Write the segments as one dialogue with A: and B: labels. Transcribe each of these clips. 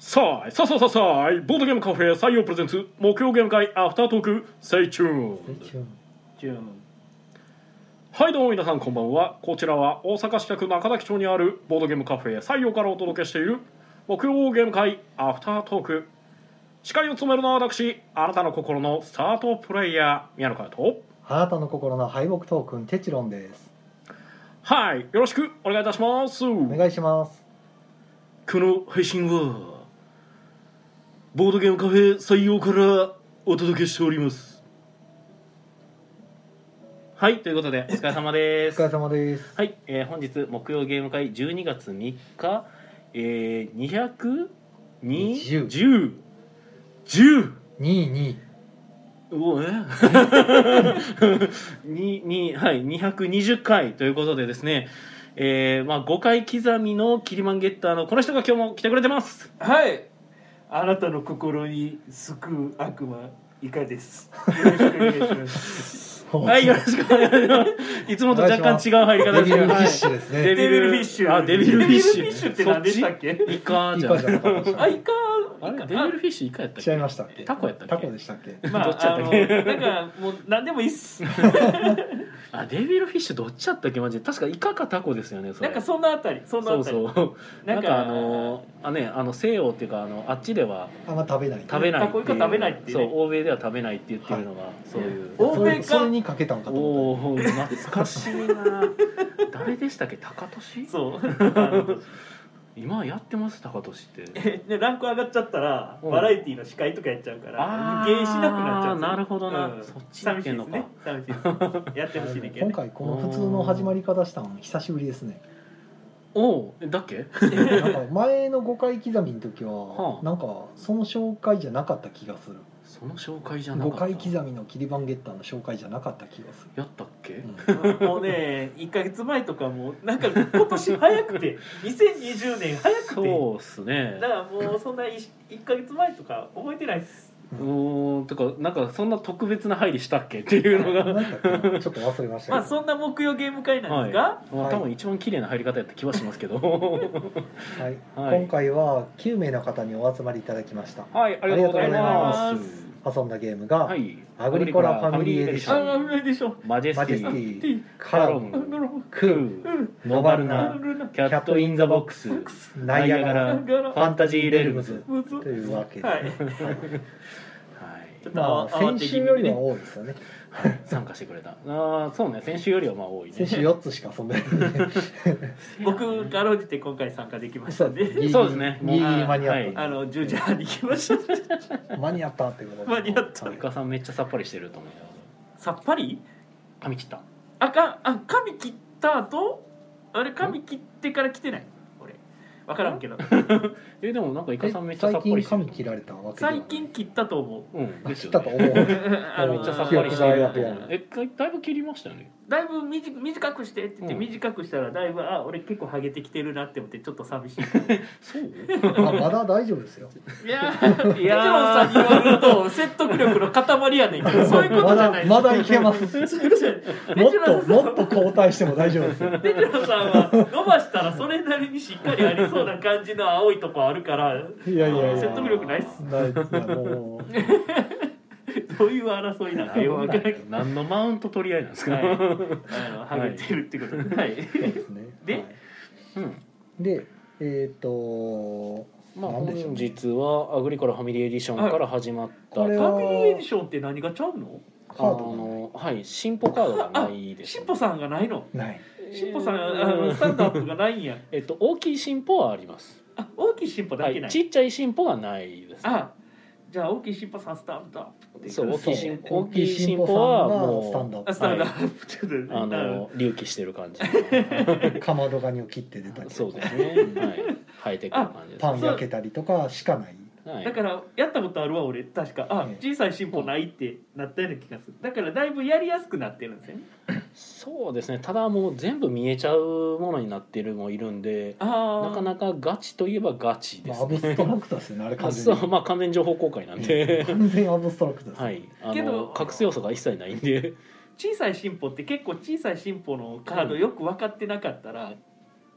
A: さあさあさあさあさあボードゲームカフェ採用プレゼンツ木曜ゲーム会アフタートーク Stay tuned はいどうも皆さんこんばんは。こちらは大阪市北区中崎町にあるボードゲームカフェ採用からお届けしている木曜ゲーム会アフタートーク。司会を務めるのは私あなたの心のスタートプレイヤー宮野佳代と。
B: あなたの心の敗北トークンテチロンです。
A: はいよろしくお願いいたします。
B: お願いします。
A: この配信はボードゲームカフェ採用からお届けしております。はいということでお疲れ様です。
B: お疲れ様です。
A: はい、えー本日木曜ゲーム会12月3日えー、220 10 10
B: 22
A: うおえ？ににはい220回ということでですねえー、まあ5回刻みのキリ番ゲッターのこの人が今日も来てくれてます。
C: はい。あなたの心に巣食う悪魔イカです。よろしくお願いします。
A: はい、よろしくお願いします。いつもと若干違う入り方
B: デビルフィッ
A: はい
B: シュですね
A: デ
C: デビルフィッシュ。
A: あ、デビルフィッシュ。
C: デビルフィッシュって何でしたっけ？
A: イカじゃん。
C: あイカ？
A: あれ、デビルフィッシュイカやったっ
B: 違い
A: け
B: ましたっけ？
A: タコやったっけ？
B: タコでしたっけ？
C: ま
A: どっちや
C: ああの
A: ったっけ
C: なんかもう何でもいいっす。
A: あ、デビルフィッシュどっちやったっけ？マジで。確かイカかタコですよね、それ。
C: なんかそんなあたり、そんなあたり。
A: そうそう。なんかあの、あね、あの西洋っていうか、あの、あっちでは
B: あんま食べない
A: 食べない。
C: タコイカ食べないっていうね
A: そう、欧米では食べないって言ってるのが、そういう。
C: お欧米か
B: にかけたんかと思っ
A: おお、懐かしいな。誰でしたっけ、高俊。
C: そう。
A: 今やってます、高俊って。
C: えでランク上がっちゃったら
A: うん
C: バラエティの司会とかやっちゃうから
A: あー
C: 芸しなくなっちゃうんですよ
A: なるほどな
C: うん
A: そっちでいけんのか
C: 寂しいですね。寂しいです。やって
B: た
C: ほしいねんけどね。
B: 今回この普通の始まり方したの久しぶりですね
A: おお、だっけ？
B: なんか前の5回刻みの時
A: はあ
B: はなんかその紹介じゃなかった気がする
A: その紹介じゃなかっ
B: 5
A: た。
B: 回刻みのキリバンゲッターの紹介じゃなかった気がする。
A: やったっけ？
B: うん。
C: もうね、1か月前とかもなんか今年早くて2020年早くて。
A: そうっすね。
C: だ。からもうそんな 1, か月前とか覚えてないっす。
A: うーん、とか、なんかそんな特別な配慮したっけっていうのが。
B: ちょっと忘れました
C: まあそんな木曜ゲーム会なんですが、
A: まあ、
B: はい。
A: 多分一番綺麗な入り方やった気はしますけど。
B: はい、
A: はい。
B: 今回は9名の方にお集まりいただきました。
A: はい、ありがとうございます。
B: 遊んだゲームが、
A: はい。
B: アグリコラファミリーエディシ
C: あ
B: ョン。
C: あれでしょ
A: マジェス
B: マジェ
A: ティ。
B: スティ
C: ティ
B: カラム。
A: カロム。
B: クー。
C: うん
A: ノバル
C: な
A: ナ。キャットインザボックス。
B: ナイアガラ。
A: ファンタジーレルムズ。
B: というわけで、
C: はい
A: はい。
C: ちょっと
B: 先週よりは多いですよね。
A: 参加してくれた。ああ、そうね、先週よりはまあ多いね。
B: 先週4つしか遊んでない。
C: 僕かろうじて今回参加できまし
B: そ
C: たんで。
B: うギリギリ
A: そうですね。
B: ギリギリ間に合
A: はい。
B: った、
C: あの10時半に来ました。
B: 間に合ったってことで
C: 間に合った。
A: イカさんめっちゃさっぱりしてると思うよ。
C: さっぱり？
A: 髪切った。
C: あかあ髪切った後？あれ髪切ってから来てない？俺分からんけど。
A: え、でもなんかイカ
B: え
A: さんめっちゃさ
B: 最近
A: っぱりしてる。
B: 髪。切られた？わけではない
C: 最近切ったと思う。
A: うん、ですよね。
B: 切ったと思う。
C: あの
A: めっちゃさっぱりしてる。
B: 記憶があるやつや
A: え、だいぶ切りましたよね。
C: だいぶ短短くしてって言って、
A: うん。
C: 短くしたらだいぶあ俺結構ハゲてきてるなって思ってちょっと寂しい。
A: そう？
B: あまだ大丈夫ですよ。
C: いやーいやさんに言われると説得力の塊やねんけどそう。いうこと
B: ま
C: じゃない
B: だまだいけます。もっともっと交代しても大丈夫ですよ。
C: テジロさんは伸ばしたらそれなりにしっかりありそうな感じの青いとこあるから
B: いや。いやいや
C: 説得力ないっす
B: ない。いやもう
C: どういう争いなんかよくわからんけど。
A: 何のマウント取り合いなんですか。
C: はい。あのハゲてるってことではい。
B: そうですね
C: で
B: はい
A: うん。
B: でえっ、と
A: まあ、本日はアグリコラファミリーエディションから始まった、
B: はい
C: ファミリーエディションって何がちゃうの？
A: あ
B: カード。が
A: のはい進歩カードがないです、
C: しっぽさんがないの？
B: ない
C: しっぽさんあのスタンドアップがないん。や
A: えっと大きい進歩はあります。
C: あ大きいしっぽだ
A: はい、
C: けない、
A: ちっちゃい進歩がないです、
C: あじゃあ大きいしっぽさんスタンドアップって
A: そう。大きい進
B: そう
A: 大きい進歩はもう
B: スタンドア
C: あスタンド。アップってことで
A: あの隆起してる感じ。
B: ッ プかまどガニを切って出たり
A: そうですね。はい。生えてくる感じです。
B: パン焼けたりとかしかない
A: はい。
C: どだからやったことあるわ俺。確か。あ
B: え
C: 小さい進歩ないってなったような気がする。だからだいぶやりやすくなってるんですよね。
A: そうですね。ただもう全部見えちゃうものになってるのもいるんで、
C: ああ
A: なかなかガチといえばガチで
B: まあ、
A: すね。
B: アブストラクトですよねあれ完全に。
A: そう。まあ完全情報公開なんで。
B: 完全アブストラクトです、
A: はい、あ
C: けど
A: の隠す要素が一切ないんで、
C: 小さい進歩って結構小さい進歩のカードよく分かってなかったら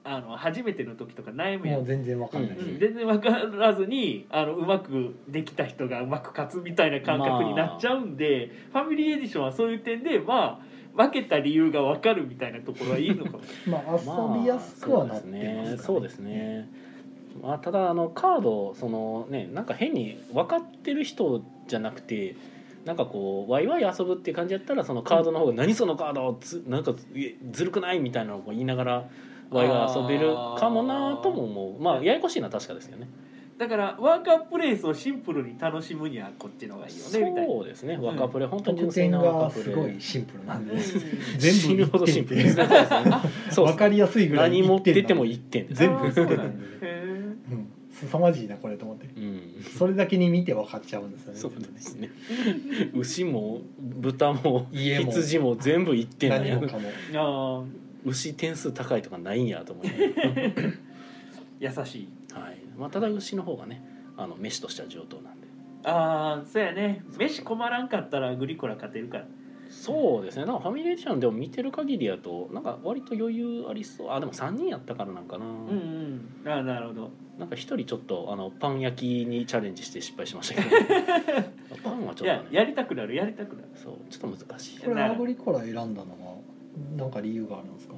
C: あの初めての時とか悩むやん
B: もう全然わかんないです、
C: うん全然分からずにあのうまくできた人がうまく勝つみたいな感覚になっちゃうんで、ファミリーエディションはそういう点でまあ負けた理由が分かるみたいなところはいいのかも
B: まあ遊びやすくはなってますかね,、
A: そうですね。まあ、ただあのカードそのねなんか変に分かってる人じゃなくてなんかこうワイワイ遊ぶっていう感じやったらそのカードの方が「何そのカードつなんかえずるくない?」みたいなのを言いながらワイワイ遊べるかもなとも思う。まあややこしいのは確かですよね。
C: だからワーカープレイスをシンプルに楽しむにはこっちの方がいいよねみたいな。
A: そうですね。ワカプレ、本当に純粋なワ
B: が
A: カプレ
B: すごいシンプルなんで。
C: うん
B: 全部
A: 死ぬほどシンプル。ですね
B: 1点
A: そう
B: わかりやすいぐらい
A: 何持ってても
B: い
A: 1点です。
B: 全部1
C: あーそうなん
B: で。凄まじいなこれと思って。
A: うん。
B: それだけに見て分かっちゃうんですよね。
A: そうですね。牛も豚も
B: 家も
A: 羊も全部1点なんや
B: 何もかも
A: 牛点数高いとかないんやと思って、
C: ー 優しい。
A: はいまあ、ただ牛の方がねあの飯としては上等なんで
C: ああそうやね飯困らんかったらグリコラ勝てるから。
A: そうですねなんかファミリーションでも見てる限りやとなんか割と余裕ありそうあでも3人やったからなんかな、
C: うんうん。あーなるほど。
A: なんか1人ちょっとあのパン焼きにチャレンジして失敗しましたけど パンはちょっとね
C: やりたくなるやりたくなる。
A: そうちょっと難しい
B: これアグリコラ選んだのはなんか理由があるんですか？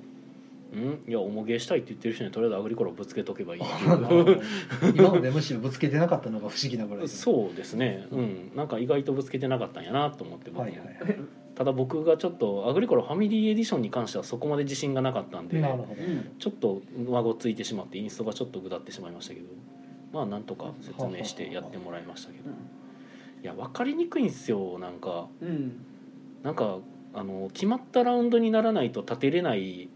A: うん？いや重ゲーしたいって言ってる人にとりあえずアグリコラをぶつけとけばいいって
B: あ
A: い
B: 今までむしろぶつけてなかったのが不思議なぐらい
A: そうですね。うん。なんか意外とぶつけてなかったんやなと思って僕も、
B: はいはいはい。
A: ただ僕がちょっとアグリコラファミリーエディションに関してはそこまで自信がなかったんで
B: なるほど、
C: うん。
A: ちょっと上ごついてしまってインストがちょっとぐだってしまいましたけど。まあなんとか説明してやってもらいましたけど。いや分かりにくいんですよなんか。
C: うん。
A: なんかあの決まったラウンドにならないと立てれない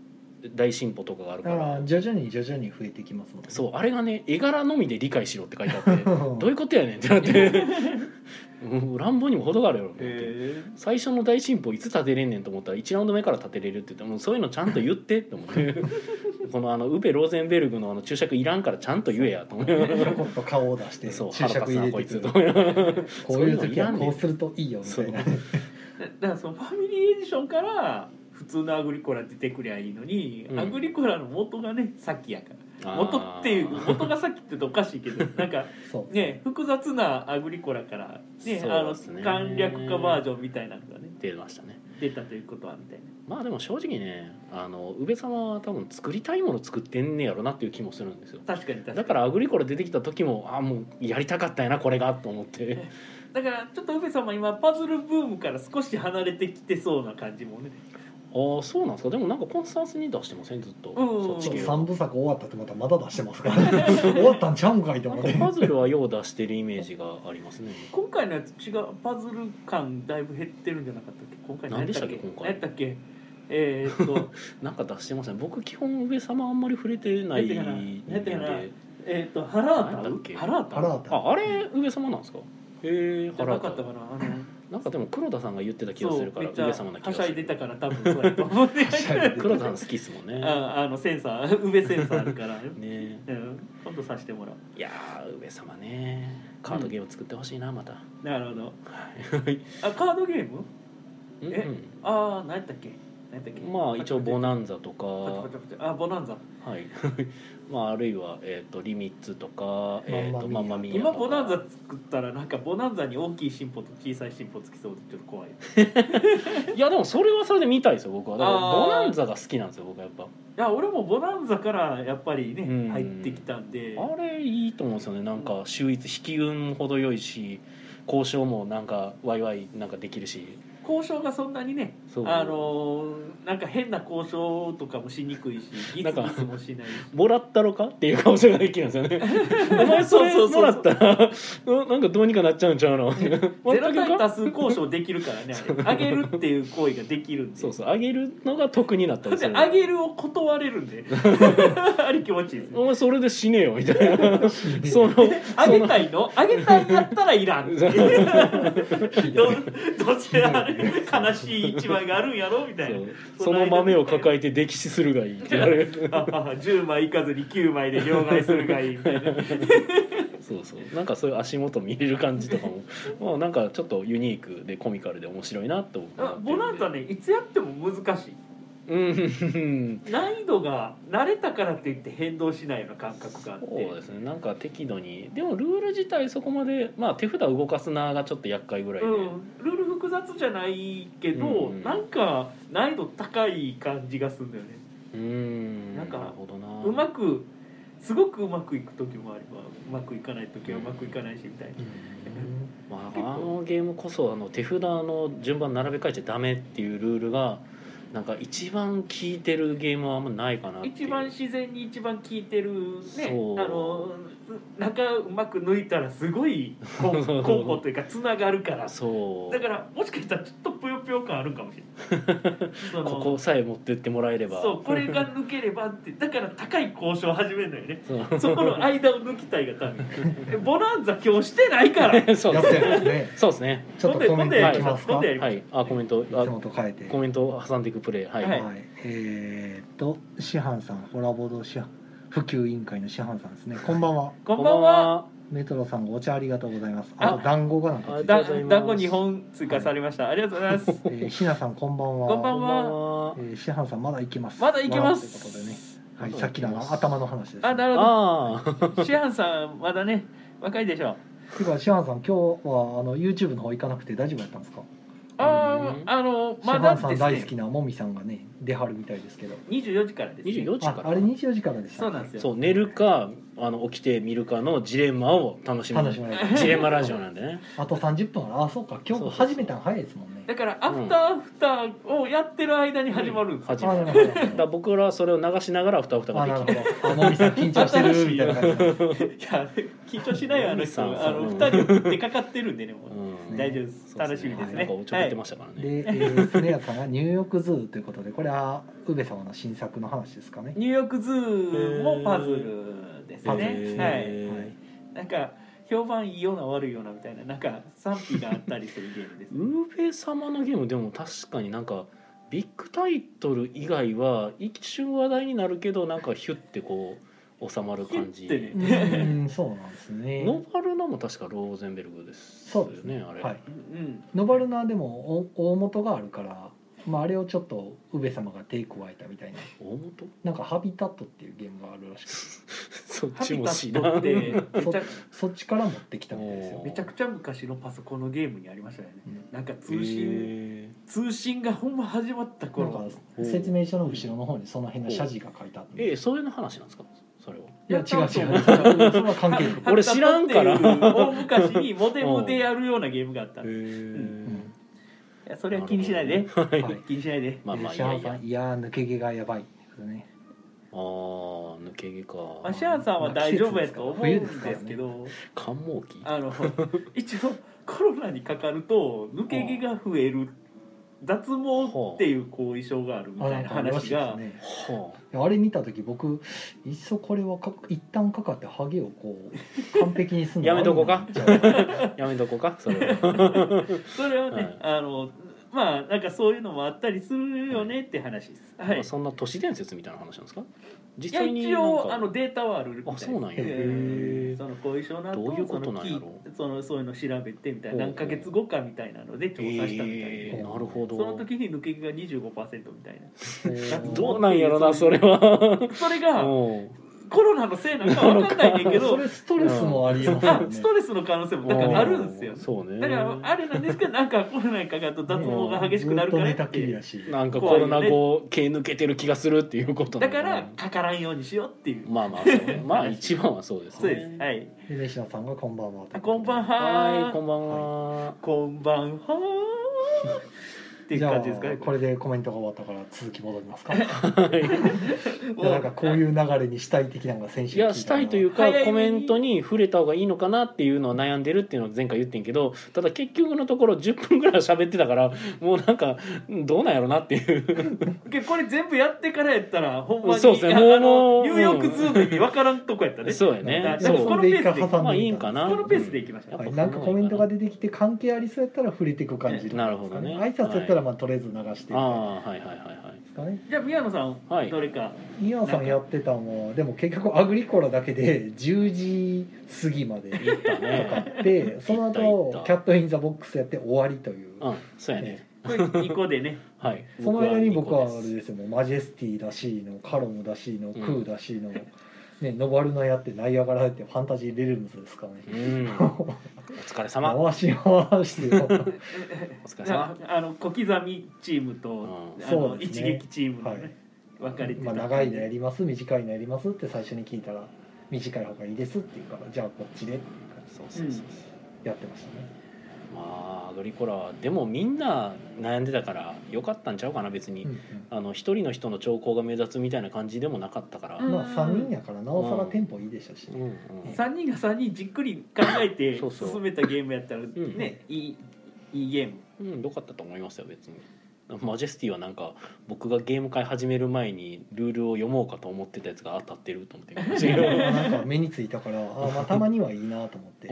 A: 大進歩とかがあるか
B: あ
A: ら
B: あ徐々に徐々に増えてきますもんね。
A: そうあれがね絵柄のみで理解しろって書いてあって。
B: ど
A: どういうことやねん。ってなって。うん乱暴にも程があるやろと思って。
C: へ
A: 最初の大進歩いつ立てれんねんと思ったら1ラウンド目から立てれるって言ってもうそういうのちゃんと言ってって思って。このあのウベ・ローゼンベルグのあの注釈いらんからちゃんと言えやと思って
B: ひょこっと顔を出して
A: そう
B: 注釈入れてくる。
A: こいつと
B: こういう時はこうするといいよみたいな
C: だからそのファミリーエディションから普通のアグリコラ出てくりゃいいのに、
A: うん。
C: アグリコラの元がねさっきやから。元っていう元がさっきって言うとおかしいけど なんか
B: そう
C: ね。複雑なアグリコラからね
A: そう
C: あの
A: ですね
C: 簡略化バージョンみたいなのがね
A: 出ましたね。
C: 出たということはみたいな。
A: まあでも正直ねあの宇部様は多分作りたいもの作ってんねやろなっていう気もするんですよ。
C: 確かに確かに。
A: だからアグリコラ出てきた時もあもうやりたかったんやなこれがと思って
C: だからちょっと宇部様今パズルブームから少し離れてきてそうな感じもね。
A: ああそうなんですか。でもなんかコンスタンスに出してません？ずっと、
C: うん。
A: そっち系は。
B: 三部作終わったってまたまだ出してますからね。終わったんちゃうんかいと思って。
A: かパズルはよう出してるイメージがありますね。
C: 今回のやつ違うパズル感だいぶ減ってるんじゃなかったっけ？今回
A: 何でしたっけ
C: 何
A: 今回？
C: やったっけ？えー、っと。
A: なんか出してません。僕基本上様あんまり触れてない人間
C: 出てない
A: で。
C: えー、っとハラータ？ハラータ。
A: ああれ上様なんですか？へえ
C: じゃなかったかなあの。
A: なんかでも黒田さんが言ってた気がするから上様な気が
C: はしゃい
A: する
C: でたから多分そうやと思って
B: はしゃいで
A: 黒田さん好きっすもんね。
C: ああのセンサー 上センサーあるから、
A: ね。
C: うん、今度させてもらう。
A: いやー上様ね。カードゲーム作ってほしいなまた、
C: なるほど。
A: はい。
C: あカードゲーム？
A: うん
C: え？ああ何やったっけ？何やったっけ？
A: うんまあ一応ボ
C: ナ
A: ナンザとか。
C: パチパチパチ。あボナンザ。
A: はいまああるいは、えー、とリミッツとか、えー、とマンマ
B: マンマミー
C: 今ボナンザ作ったらなんかボナンザに大きい進歩と小さい進歩つきそうでちょっと怖い。い
A: いやでもそれはそれで見たいですよ僕は。だからボナンザが好きなんですよ僕はやっぱ。
C: や俺もボナンザからやっぱりね、
A: うん。
C: 入ってきたんで。
A: あれいいと思うんですよね。なんか秀逸引き運も程よいし交渉もなんかワイワイなんかできるし
C: 交渉がそんなにねあのーなんか変な交渉とかもしにくいしギスギスもしないし。
A: もらったろかっていう顔ができるんですよねお前それもらったら うんなんかどうにかなっちゃうんちゃうの？も
C: ゼロ対多数交渉できるからねあげるっていう行為ができるんで。
A: そうそう。あげるのが得になったりす
C: で
A: る。
C: あげるを断れるんで。あれ気持ちいいですね。
A: お前それで死ねよみたいな。その
C: あげたいの？あげたいんやったらいらん。どどちら 悲しい一枚があるんやろみたいな。
A: その豆を抱えて溺死するがいいって言われる。
C: ああ10枚いかずに9枚で両替するがいいみたいな。
A: そうそう。なんかそういう足元見れる感じとかも。まあなんかちょっとユニークでコミカルで面白いなと思って
C: あボナンザねいつやっても難しい。
A: うん
C: 難易度が慣れたからって言って変動しないような感覚があって。
A: そうですね。なんか適度に。でもルール自体そこまでまあ手札動かすながちょっと厄介ぐらいで、
C: うん、ルール複雑じゃないけど、
A: うん。
C: なんか難易度高い感じがするんだよね。
A: うーん。
C: なんか
A: るほどな。
C: うまくすごくうまくいく時もあればうまくいかない時はうまくいかないしみたいな、
A: まあ、あのゲームこそあの手札の順番並べ替えちゃダメっていうルールがなんか一番効いてるゲームはあんまないかな
C: 一番自然に一番効いてるねあの中うまく抜いたらすごい コンコンボというかつながるから
A: そう
C: だからもしかしたらちょっとぷよぷよ感あるかもしれない。
A: ここさえ持ってってもらえれば。
C: そうこれが抜ければってだから高い交渉を始めるのよね。
A: そ
C: この間を抜きたい。がためボランザ今日してないから。
A: そう
B: ですね。
A: そうですね。
B: ちょっとコメントいきますか？
C: 今度やりましょう
A: はい。あコメント
B: いつ
A: あ
B: もと変えて。
A: コメントを挟んでいくプレイ。はい、
C: はい。
B: えーっと師範さんホラボード師範普及委員会の師範さんですね。こんばんは。
C: こんばんは
B: メトロさんがお茶ありがとうございます。
C: あ
B: あと団子がなんか
C: 団子2本追加されました、ありがとうございます。
B: えーひなさんこんばんは。
C: こんばん
A: は。
B: えー、師範さんまだいけます。
C: まだいけます。
B: わーということでね。はいさっきの頭の話です、
C: あなるほど。シアンさんまだね若いでしょ
B: ていうか師範さん今日はあの YouTube の方行かなくて大丈夫やったんですか？
C: あああの
B: 師
C: まだ
B: 範さん大好きなもみさんがね出はるみたいですけど。
C: 24時からです、ね、
A: 24時から。
B: ああれ24時からでした
C: そうなんですよ。
A: そう寝るかあの起きて見るかのジレンマを楽しむ。
B: 楽しめる。
A: ジレンマラジオなんでね。
B: あと30分。あるあそうか。今日始めたの早いですもんね。
C: だからアフターアフターをやってる間に始まるんですよ、
A: 始まる。だから僕らはそれを流しながらアフターアフターができ
B: あもみさん緊張してるみたいな感じ。で
C: いや緊張しないよあの人あの
A: うん。
C: 2人送ってかかってるんでねもう、
A: うん。
C: 大丈夫です。楽しみですね。
A: なんかおちょけてましたからね、
B: で、えー、スネアさんがニューヨークズーということでこれは宇部様の新作の話ですかね。
C: ニューヨークズーもパズルですね。は
A: へ
C: いなんか評判いいような悪いようなみたいななんか賛否があったりするゲームです、ね、
A: ウーベ様のゲームでも確かになんかビッグタイトル以外は一瞬話題になるけどなんかヒュッてこう収まる感じ、
C: ね。
B: うんそうなんですね。
A: ノバルナも確かローゼンベルグですよ
B: そうですね。
A: あれ、
B: はい。
C: うん。
B: ノバルナでもお大元があるから、まあ、あれをちょっと宇部様が手加えたみたいな。
A: 大元？
B: なんか「ハビタット」っていうゲームがあるらしく
A: そっちも知らん。
C: て めちゃ
B: そっちから持ってきたみたいですよ。
C: めちゃくちゃ昔のパソコンのゲームにありましたよね。
B: うん。
C: なんか通信
A: へ
C: 通信がほんま始まった頃。
B: か説明書の後ろの方にその辺の謝辞が書いてあって
A: ーえそういうの話なんですか？それは。い
B: や違う違う。それは関係ない。
A: 俺知らんから。
C: 大昔にモデムでやるようなゲームがあったん
A: へ
C: です
A: え
C: いやそれは気にしないで。
A: はい、
B: はい。
C: 気にしないで。
A: まあまあい
B: シャ
A: やいや
B: ーさんいやー抜け毛がやばい。ね。
A: あー抜け毛か。
C: まあシャアさんは大丈夫やと思うんですけど。
A: 寒毛期？
C: あの一応コロナにかかると抜け毛が増える脱毛っていう後遺症があるみ
B: あ
C: たいな話が。
B: あれ見た時僕いっそこれはか一旦かかってハゲをこう完璧にすんの
A: やめとこうか？やめとこうか？それは。
C: それはね、あのまあなんかそういうのもあったりするよねって話です。はい。
A: そんな都市伝説みたいな話なんですか？実
C: や
A: 際に
C: 一応あのデータはあるみたい
A: あそうなんや。
C: え
A: へー。
C: その後遺症の後
A: どういうことなんやろ？
C: そのきそういうの調べてみたいな何ヶ月後かみたいなので調査したみたいで、
A: えーなるほど。
C: その時に抜け毛が25%みたいな。
A: どうなんやろなそれは。
C: それが
A: うん
C: コロナのせいなんかわかんないねんけど
B: それ、ストレスもありますよね。
C: あストレスの可能性もだからあるんですよ。
A: そうね。
C: だからあれなんですけどなんかコロナにかかると脱毛が激しくなるからって。
A: なんかコロナ後毛抜けてる気がするっていうことな
C: だからかからんようにしようっていう。
A: まあまあそうね。まあ一番はそうです
C: そう
A: ね
C: です。はい。
B: で西野さんがこんばんは
C: あこんばん
A: は。
C: はい
A: こんばんは。
C: こんばんはっていう
B: じゃあ
C: 感じですかね。
B: これでコメントが終わったから続き戻りますか。なんかこういう流れにしたい的なのが先週
A: いやしたいというかコメントに触れた方がいいのかなっていうのを悩んでるっていうのを前回言ってんけどただ結局のところ10分ぐらい喋ってたからもうなんかうんどうなんやろなっていう。
C: これ全部やってからやったらほんまに
A: そうですね
C: あ
A: もう
C: あのニューヨークズームに分からんとこやったね。
A: そうやね。
C: だ
A: そう。
C: このペースで
A: まあいいんかな。
C: このペースでいきましょう。
A: やっぱ
B: はい、なんかコメントが出てきて関係ありそうやったら触れていく感じ
A: なるほどね。
B: 挨拶やったらまあとりあえず流して
A: ああはいはいはいはい。
B: ですかね
C: じゃあ宮野さん、
A: はい。
C: どれか。
B: 宮野さんやってたのはでも結局アグリコラだけで10時過ぎまで
A: 言った
B: かか
A: ね
B: ってその後キャット・イン・ザ・ボックスやって終わりという。
A: うんそうやね。
C: これ2個でね。
A: はい。
B: その間に僕はあれですよ。もうマジェスティだしのカロムだしの
A: ん
B: クーだしの、ね、ノバルナやってナイアガラやってファンタジーレルムズですからね。
A: うん。お疲れ様。お
B: 回し回してよ。
A: 疲れ様。
C: ああの小刻みチームと、
A: うん。
C: あの
B: そうね。
C: 一撃チームのね、
B: はい。
C: 分かれてた。
B: まあ、長いのやります短いのやりますって最初に聞いたら短い方がいいですって言うからじゃあこっちでっていう感じ
A: そうそうそう。
B: やってましたね
A: まあアグリコラはでもみんな悩んでたからよかったんちゃうかな別に、
B: うん
A: あの一人の人の兆候が目立つみたいな感じでもなかったから、
B: うん。まあ3人やからなおさらテンポいいでしたし、
A: うんうん。
C: 3人が3人じっくり考えて
A: そうそう。
C: 進めたゲームやったら
A: ん
C: ね、いいいいゲーム。
A: うん、よかったと思いますよ別にマジェスティはなんか僕がゲーム会始める前にルールを読もうかと思ってたやつが当たってると思って。
B: なんか目についたからあまあたまにはいいなと思って。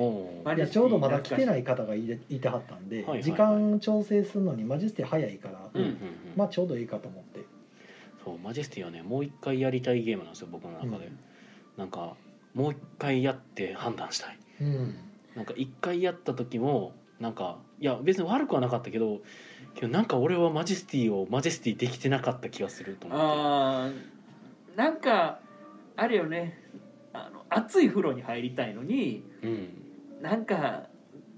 B: ちょうどまだ来てない方がいていてはったんで、
A: はいはいはい。
B: 時間調整するのにマジェスティ早いから、
A: うんうんうん。
B: まあちょうどいいかと思って。
A: そうマジェスティはねもう一回やりたいゲームなんですよ僕の中で、
B: うん。
A: なんかもう一回やって判断したい。
B: うん。
A: なんか一回やった時もなんかいや別に悪くはなかったけどけどなんか俺はマジェスティをマジェスティできてなかった気がすると思って。
C: あーなんかあれよね。あの熱い風呂に入りたいのに
A: うん。
C: なんか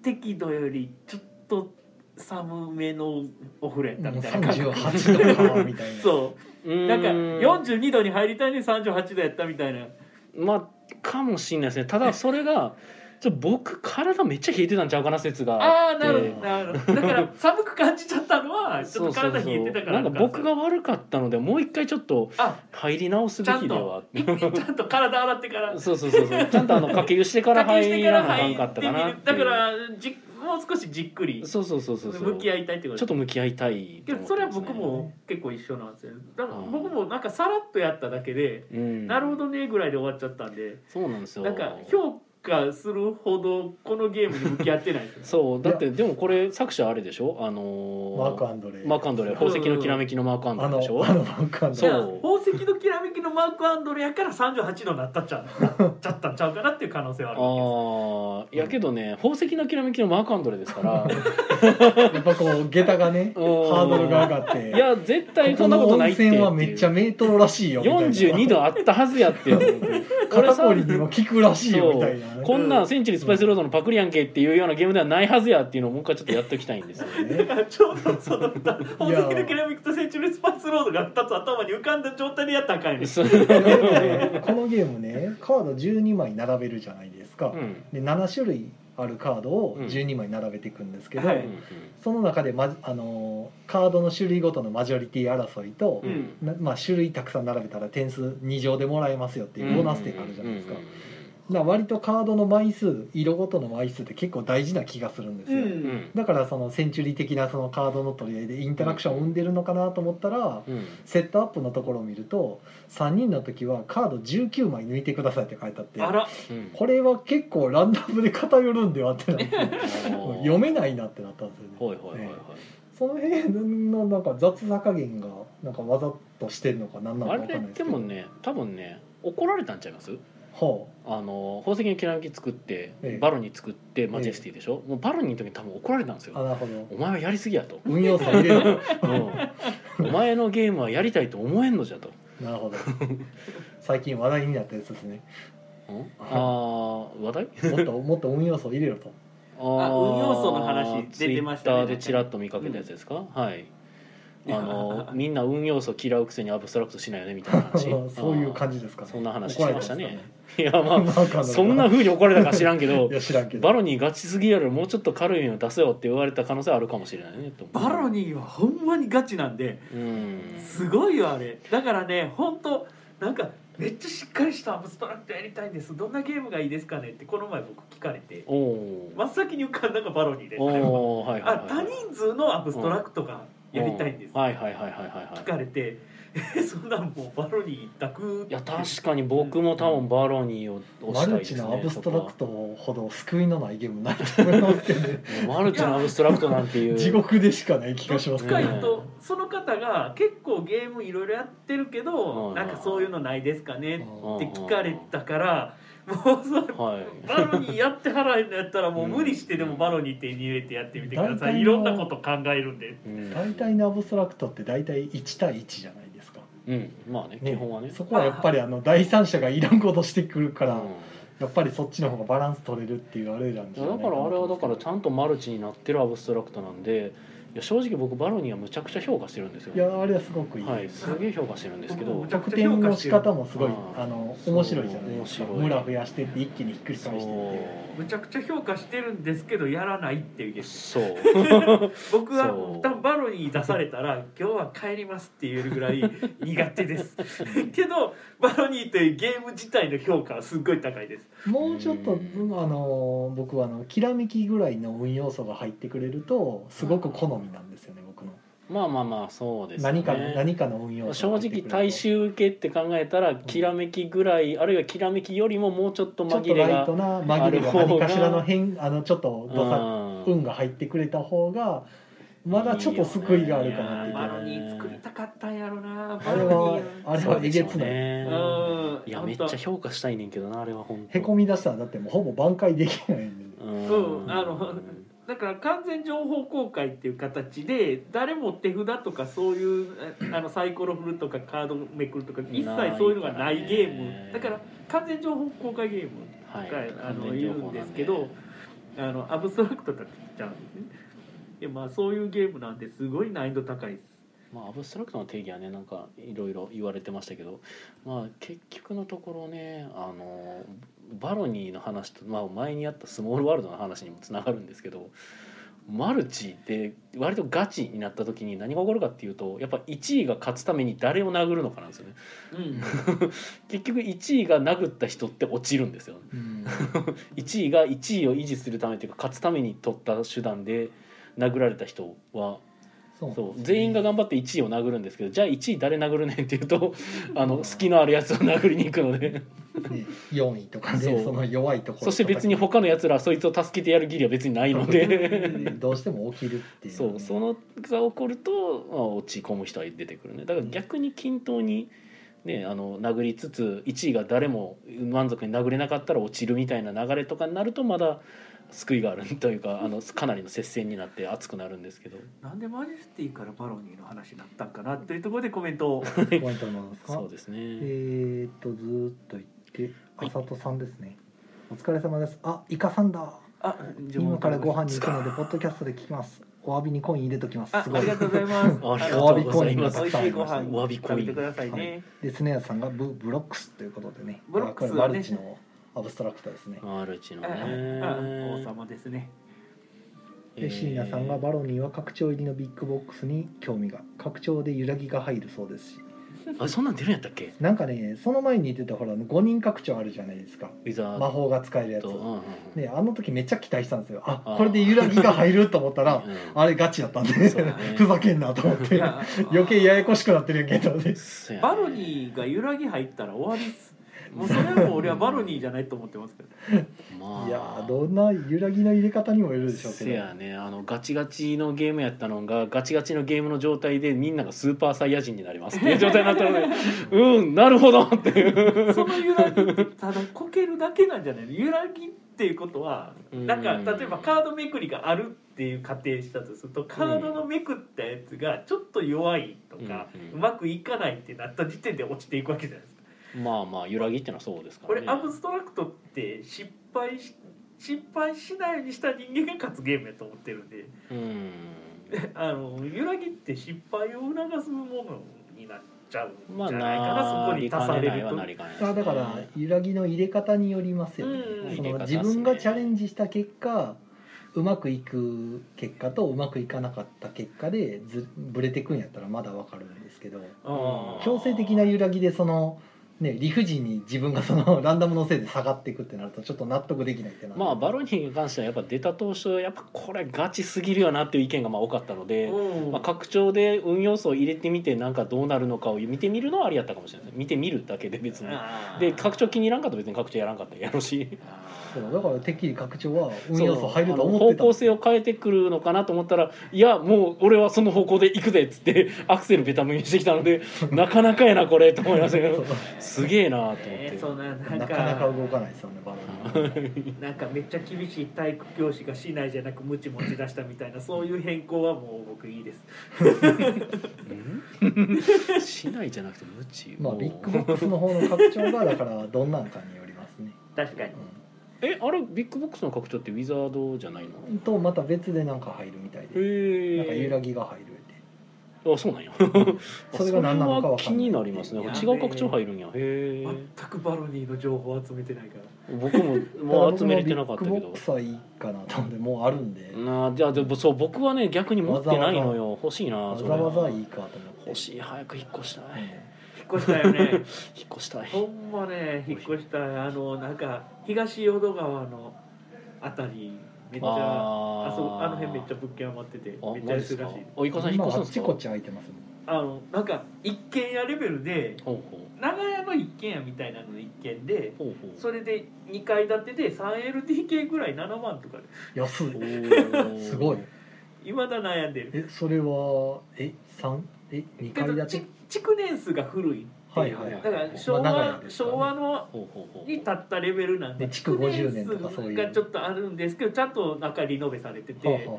C: 適度よりちょっと寒めのお風呂やったみたいな感覚。
B: 38度かみたいな。
C: そう。うなんか42度に入りたいのに38度やったみたいな。
A: まあかもしれないですね。ただそれがちょ僕体めっちゃ冷えてたんちゃうかな説が。
C: ああなる
A: って
C: ほどなるほど。だから 寒く感じちゃったのはちょっと体冷えてたから。
A: なんか僕が悪かったのでもう一回ちょっと
C: あ
A: 入り直すべきでは。
C: ちゃんと体洗ってから。
A: そうそうそうそう。ちゃんとあの掛け湯してから入らなあかかったかな
C: だからじもう少しじっくり。
A: そうそうそうそうそう。
C: 向き合いたいってこと？
A: ちょっと向き合いたい
C: けどそれは僕も結構一緒なんですよ。だから僕もなんかさらっとやっただけで、
A: うん。
C: なるほどねぐらいで終わっちゃったんで。
A: そうなんですよ。
C: なんか評価するほどこのゲームに向き合ってないんですよ
A: そうだってでもこれ作者あれでしょ？あのー
B: マーク・アンドレ
A: マークアンドレ宝石のきらめきのマークアンド
B: あの
A: レでしょ？
B: あのマーク・アンド
A: そう
B: レ
C: いや宝石のきらめきのマークアンドレやから38度になったっちゃうなっちゃったんちゃうかなっていう可能性はあるわけです。
A: ああいやけどね宝石のきらめきのマークアンドレですから。
B: やっぱこう下駄がね
A: うん。
B: ハードルが上がって。
A: いや絶対そんなことないって
B: ここの温泉はめっちゃメートルらしいよみたいな。
A: 42度あったはずやって
B: 肩こりにも効くらしいよみたいな。
A: そうこんなんセンチュリースパイスロードのパクリやんけっていうようなゲームではないはずやっていうのをもう一回ちょっとやっておきたいんですよ
B: ね
C: だからちょうどその宝石のきらめきとセンチュリースパイスロードが2つ頭に浮かんだ状態でやったらあかんよ
B: このゲームねカード12枚並べるじゃないですか、
A: うん
B: で7種類あるカードを12枚並べていくんですけど、その中で、ま、あのカードの種類ごとのマジョリティ争いと、
A: うん
B: まあ、種類たくさん並べたら点数2乗でもらえますよっていうボーナス点があるじゃないですか,、
A: うんうん
B: だから割とカードの枚数色ごとの枚数って結構大事な気がするんですよ、
C: うん。
A: うん。
B: だからそのセンチュリー的なそのカードの取り合いでインタラクションを生んでるのかなと思ったら、
A: うん。
B: セットアップのところを見ると3人の時はカード19枚抜いてくださいって書いてあって
C: あら。
A: うん。
B: これは結構ランダムで偏るんではってなって 読めないなってなったんですよね。
A: はいはいはいはい。
B: その辺のなんか雑さ加減がなんかわざとしてるのか何なの
A: あ
B: か分かんない
A: れ
B: ですけど。
A: でもね多分ね怒られたんちゃいます？
B: は
A: あの宝石のきらめき作って
B: ええ。
A: バロニー作ってマジェスティでしょ？もうバロニーの時に多分怒られたんですよ。
B: あなるほど。
A: お前はやりすぎやと。
B: 運用差入れる
A: うん。お前のゲームはやりたいと思えんのじゃと。
B: なるほど。最近話題になったやつですね。
A: うん？ああ話題？
B: もっともっと運要素入れろと。
A: あ
C: 運要素の話出てましたね。
A: ツイッターでちらっと見かけたやつですか、はいあのみんな運要素嫌うくせにアブストラクトしないよねみたいな話。
B: そういう感じですかね。
A: そんな話しましたね。いやまあ そんな風に怒られたか知らんけど
B: いや知らんけど。
A: バロニーガチすぎやろもうちょっと軽いの出せよって言われた可能性あるかもしれないね
C: バロニーはほんまにガチなんで
A: うん。
C: すごいよあれ。だからね本当なんかめっちゃしっかりしたアブストラクトやりたいんです。どんなゲームがいいですかねってこの前僕聞かれて。
A: おお
C: 真っ先に浮かんだのがバロニーで。
A: おおはいはいはい。
C: あ多人数のアブストラクトがやりたいんです。
A: はいはいはいはいはい
C: 聞
A: は
C: かれてえそんなんもうバロニー一択
A: いいや確かに僕も多分バロニーを
B: 推
A: したいですね。
B: マルチのアブストラクトほど救いのないゲームないと思いますけどね。
A: そ こマルチのアブストラクトなんていう。
B: 地獄でしかない気がします。
A: ね
C: とその方が結構ゲームいろいろやってるけ
A: うん。
C: どなんかそういうのないですかね
A: うん
C: って聞かれたからもうそれ
A: はい。
C: バロニーやって払えんのやったらもう無理してでもバロニー手に入れてやってみてください。いろんなこと考えるんで。
A: うん。
B: 大体のアブストラクトって大体1対1じゃないですか、
A: うん。まあね
B: ね。
A: 基本はね。
B: そこはやっぱりあの第三者がいらんことしてくるから、
A: うん。
B: やっぱりそっちの方がバランス取れるっていうあれなん
A: だからあれはだからちゃんとマルチになってるアブストラクトなんでいや正直僕バロニーはむちゃくちゃ評価してるんですよ。
B: いやあれはすごくいい、
A: はいすげえ評価してるんですけど。
B: 得点の仕方もすごい
A: うん。
B: あの面白いじゃないですか。
A: 面白い。
B: 村増やしてって一気にひっくり返してって
C: むちゃくちゃ評価してるんですけどやらないっていうゲーム。
A: そう。
C: 僕は
A: そう。
C: 多分バロニー出されたら今日は帰りますって言えるぐらい苦手です。けどバロニーというゲーム自体の評価はすっごい高いです。
B: もうちょっと、
A: うん
B: あの僕はあのきらめきぐらいの運要素が入ってくれるとすごく好みなんですよね僕の。
A: まあまあまあそうですね。
B: 何かの何かの運用
A: 正直大衆受けって考えたらきらめきぐらいあるいはきらめきよりももうちょっと
B: ちょっとライ
A: 紛れが
B: トな紛れが何かしらの変あのちょっとどさ
A: うん。
B: 運が入ってくれた方がまだちょっと救いがあるかなっていう。
C: バロニー作りたかったんやろな。
B: あれはあれはえげつない、
A: ね。
C: うん。
A: いやめっちゃ評価したいねんけどなあれは本当。
B: へこみ出したらだってもうほぼ挽回できないんで
A: うん。
C: うんあのだから完全情報公開っていう形で誰も手札とかそういうああのサイコロ振るとかカードめくるとか一切そういうのがないゲーム。だから完全情報公開ゲーム
A: はい。
C: が、あの言うんですけど、あのアブストラクトとは違うんですねでまあそういうゲームなんですごい難易度高いです。
A: まあアブストラクトの定義はねなんかいろいろ言われてましたけどまあ結局のところねあのバロニーの話と、まあ、前にあったスモールワールドの話にもつながるんですけどマルチで割とガチになった時に何が起こるかっていうとやっぱ1位が勝つために誰を殴るのかなんですよね。
C: うん。
A: 結局1位が殴った人って落ちるんですよ
B: うん。
A: 1位が1位を維持するためというか勝つために取った手段で殴られた人は
B: そう
A: そう全員が頑張って1位を殴るんですけどじゃあ1位誰殴るねんっていうと あの隙のあるやつを殴りに行くので。
B: ね、4位とかでその弱いところ
A: そして別に他のやつらそいつを助けてやる義理は別にないので。
B: どうしても起きるっていう
A: そうそのが起こると、まあ、落ち込む人は出てくるね。だから逆に均等に、ね、あの殴りつつ1位が誰も満足に殴れなかったら落ちるみたいな流れとかになるとまだ救いがあるというかあのかなりの接戦になって熱くなるんですけど。
C: なんでマジェスティからバロニーの話になったんかなというところでコメントを。
B: ポイントなんですか？
A: そうですね。
B: えー、っとずーっと行って
A: はい
B: あさとさんですね、お疲れ様です。あイカさんだ。
C: あ
B: 今からご飯に行くのでポッドキャストで聞きます。お詫びにコイン入れときます。
C: あ
B: すごい。
C: ありがとうございます。
A: ありがとうございます。
C: 美味しいご飯
A: お詫びコイン
C: 食べてくださいね、
B: でスネアさんがブブロックスということでね。
C: ブロックスはね
B: マルチのアブストラクトですね。
A: マルチの
C: あ
A: ね。
C: あ王様ですね。
B: で椎名さんがバロニーは拡張入りのビッグボックスに興味が拡張で揺らぎが入るそうですし。
A: あそんなん出るんやったっけ？
B: なんかねその前に言ってたほら5人拡張あるじゃないですか。魔法が使えるやつ。
A: と、うんうん
B: ねあの時めっちゃ期待したんですよ。あこれで揺らぎが入ると思ったら
A: うん
B: あれガチやったんで、ふざけんなと思って。余計ややこしくなってるけどね。
C: バロニーが揺らぎ入ったら終わりっすもうそれはもう俺はバロニーじゃないと思ってますけど。
A: まあ。
B: いやーどんな揺らぎの入れ方にもよるでしょうけど。
A: せやねあのガチガチのゲームやったのがガチガチのゲームの状態でみんながスーパーサイヤ人になりますっていう状態になったので うんなるほどっていう。
C: その揺らぎってただこけるだけなんじゃないの？揺らぎっていうことは
A: うん。
C: なんか例えばカードめくりがあるっていう仮定したとするとカードのめくったやつがちょっと弱いとか、
A: う
C: うんまくいかないってなった時点で落ちていくわけじゃないですか。
A: まあまあ揺らぎってのはそうですからね。
C: これアブストラクトって失敗し失敗しないようにした人間が勝つゲームやと思ってるんで。
A: うん。
C: あの揺らぎって失敗を促すものになっちゃうん
A: まあ
C: じゃないかな、そこに足されると。
A: なりかねない
B: あだから揺らぎの入れ方によりますよね。
C: うん。
B: その
A: ね。
B: 自分がチャレンジした結果うまくいく結果とうまくいかなかった結果でずブレてくんやったらまだわかるんですけど。強制的な揺らぎでそのね理不尽に自分がその ランダムのせいで下がっていくってなるとちょっと納得できないってなる。
A: まあバロニーに関してはやっぱ出た当初やっぱこれガチすぎるよなっていう意見がまあ多かったので、
C: うん。
A: まあ、拡張で運要素を入れてみてなんかどうなるのかを見てみるのはありやったかもしれない見てみるだけで別に。で拡張気に入らんかったら別に拡張やらんかったらやろうし。
C: あ
B: そうだ。からてっきり拡張は運
A: そう。
B: 要素入ると思ってた
A: 方向性を変えてくるのかなと思ったらいやもう俺はその方向で行くでっつって アクセルベタ踏みしてきたので なかなかやなこれと思いましたけど。すげえなと思って、
C: えーそうなんなんか
B: な
C: か
B: なか動かないですよねバナナ
C: なんかめっちゃ厳しい体育教師が竹刀じゃなくムチ持ち出したみたいなそういう変更はもう僕いいです。
A: うん？竹刀じゃなくてムチ
B: まあビッグボックスの方の拡張がだからどんなんかによりますね、
C: 確かに
A: えあれビッグボックスの拡張ってウィザードじゃないの？
B: うん、とまた別でなんか入るみたいで。なんか揺らぎが入るって。
A: あそうなんや。
B: それが何なのかわかんな
A: 気になります。ね違う拡張入るんや。へえ
C: 全くバロニーの情報集めてないから。
A: 僕ももう集めれてなかったけど。
B: ビッグボックスはいいかなと思ってもうあるんで
A: なあじゃあでもそう僕はね逆に持ってないのよ。欲しいな
B: わ
A: それ
B: ざわざいいかと思って。
A: 欲しい。早く引っ越したい。
C: 引っ越したよね。
A: 引っ越したい。
C: ほんまね引っ越したい。あのなんか東淀川のあたりめっちゃあ
A: あー
C: そあの辺めっちゃ物件余ってて
A: あ
C: めっちゃ安いらしい。
A: おいかさん引っ
B: 今
A: 越すんですか？
B: あっちこっち空いてますもん。
C: あのなんか一軒家レベルで
A: ほうほ
C: 長屋の一軒家みたいなのの一軒で
A: うほうほう。
C: それで2階建てで 3LDK ぐらい7万とかで。
B: 安い。すごい。
C: いまだ悩んでる。
B: えそれはえ三？え二
C: けどち
B: 階建て
C: 築年数が古い
B: はいはい
C: だから昭和,、
B: まあ
C: 昭和のに立ったレベルなんで
B: で築50年とかそういう。
C: がちょっとあるんですけどちゃんと中リノベされてて、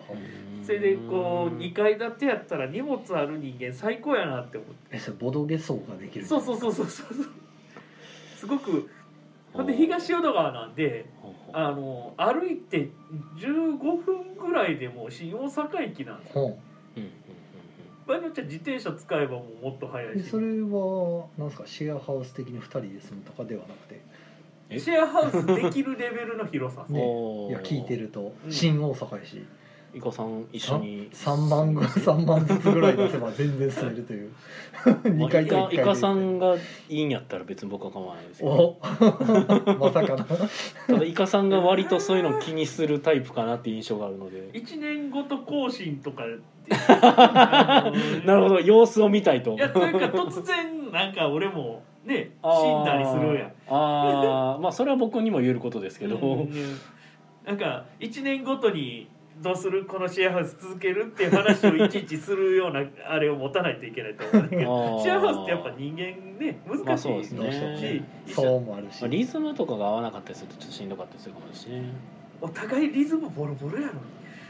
C: それでこう2階建てやったら荷物ある人間最高やなって思って
B: えそれボドゲ層ができる
C: そうそうそうそうそうすごくほんで東淀川なんであの歩いて15分ぐらいでもう新大阪駅なんです
B: ほう。
A: うんうんうん
C: 場合によっちゃ自転車使えばもうもっと早いし。
B: えそれはなんですかシェアハウス的に2人で住むとかではなくて。
A: え？
C: シェアハウスできるレベルの広さ。
B: ね。いや聞いてると。
C: うん
B: 新大阪やし
A: イカさん一緒に。
B: 3万ぐ三万ずつぐらい出せば全然住めるという。2階と1階で
A: イカさんがいいんやったら別に僕は構わないですよ
B: お まさかな
A: ただイカさんが割とそういうのを気にするタイプかなっていう印象があるので。
C: 1年ごと更新とか
A: なるほど様子を見たいと。
C: いやというか突然なんか俺もね死んだりするやん。
A: あー。あーまあそれは僕にも言えることですけど、
C: うんなんか1年ごとにどうするこのシェアハウス続けるっていう話をいちいちするようなあれを持たないといけないと思うんだけどシェアハウスってやっぱ人間ね
A: ま
C: 難しい
A: あそうで
B: うしても
A: ね。
B: そうもあるし
A: まあ、リズムとかが合わなかったりするとちょっとしん。どかったりするかもしれない
C: お互いリズムボロボロやのに。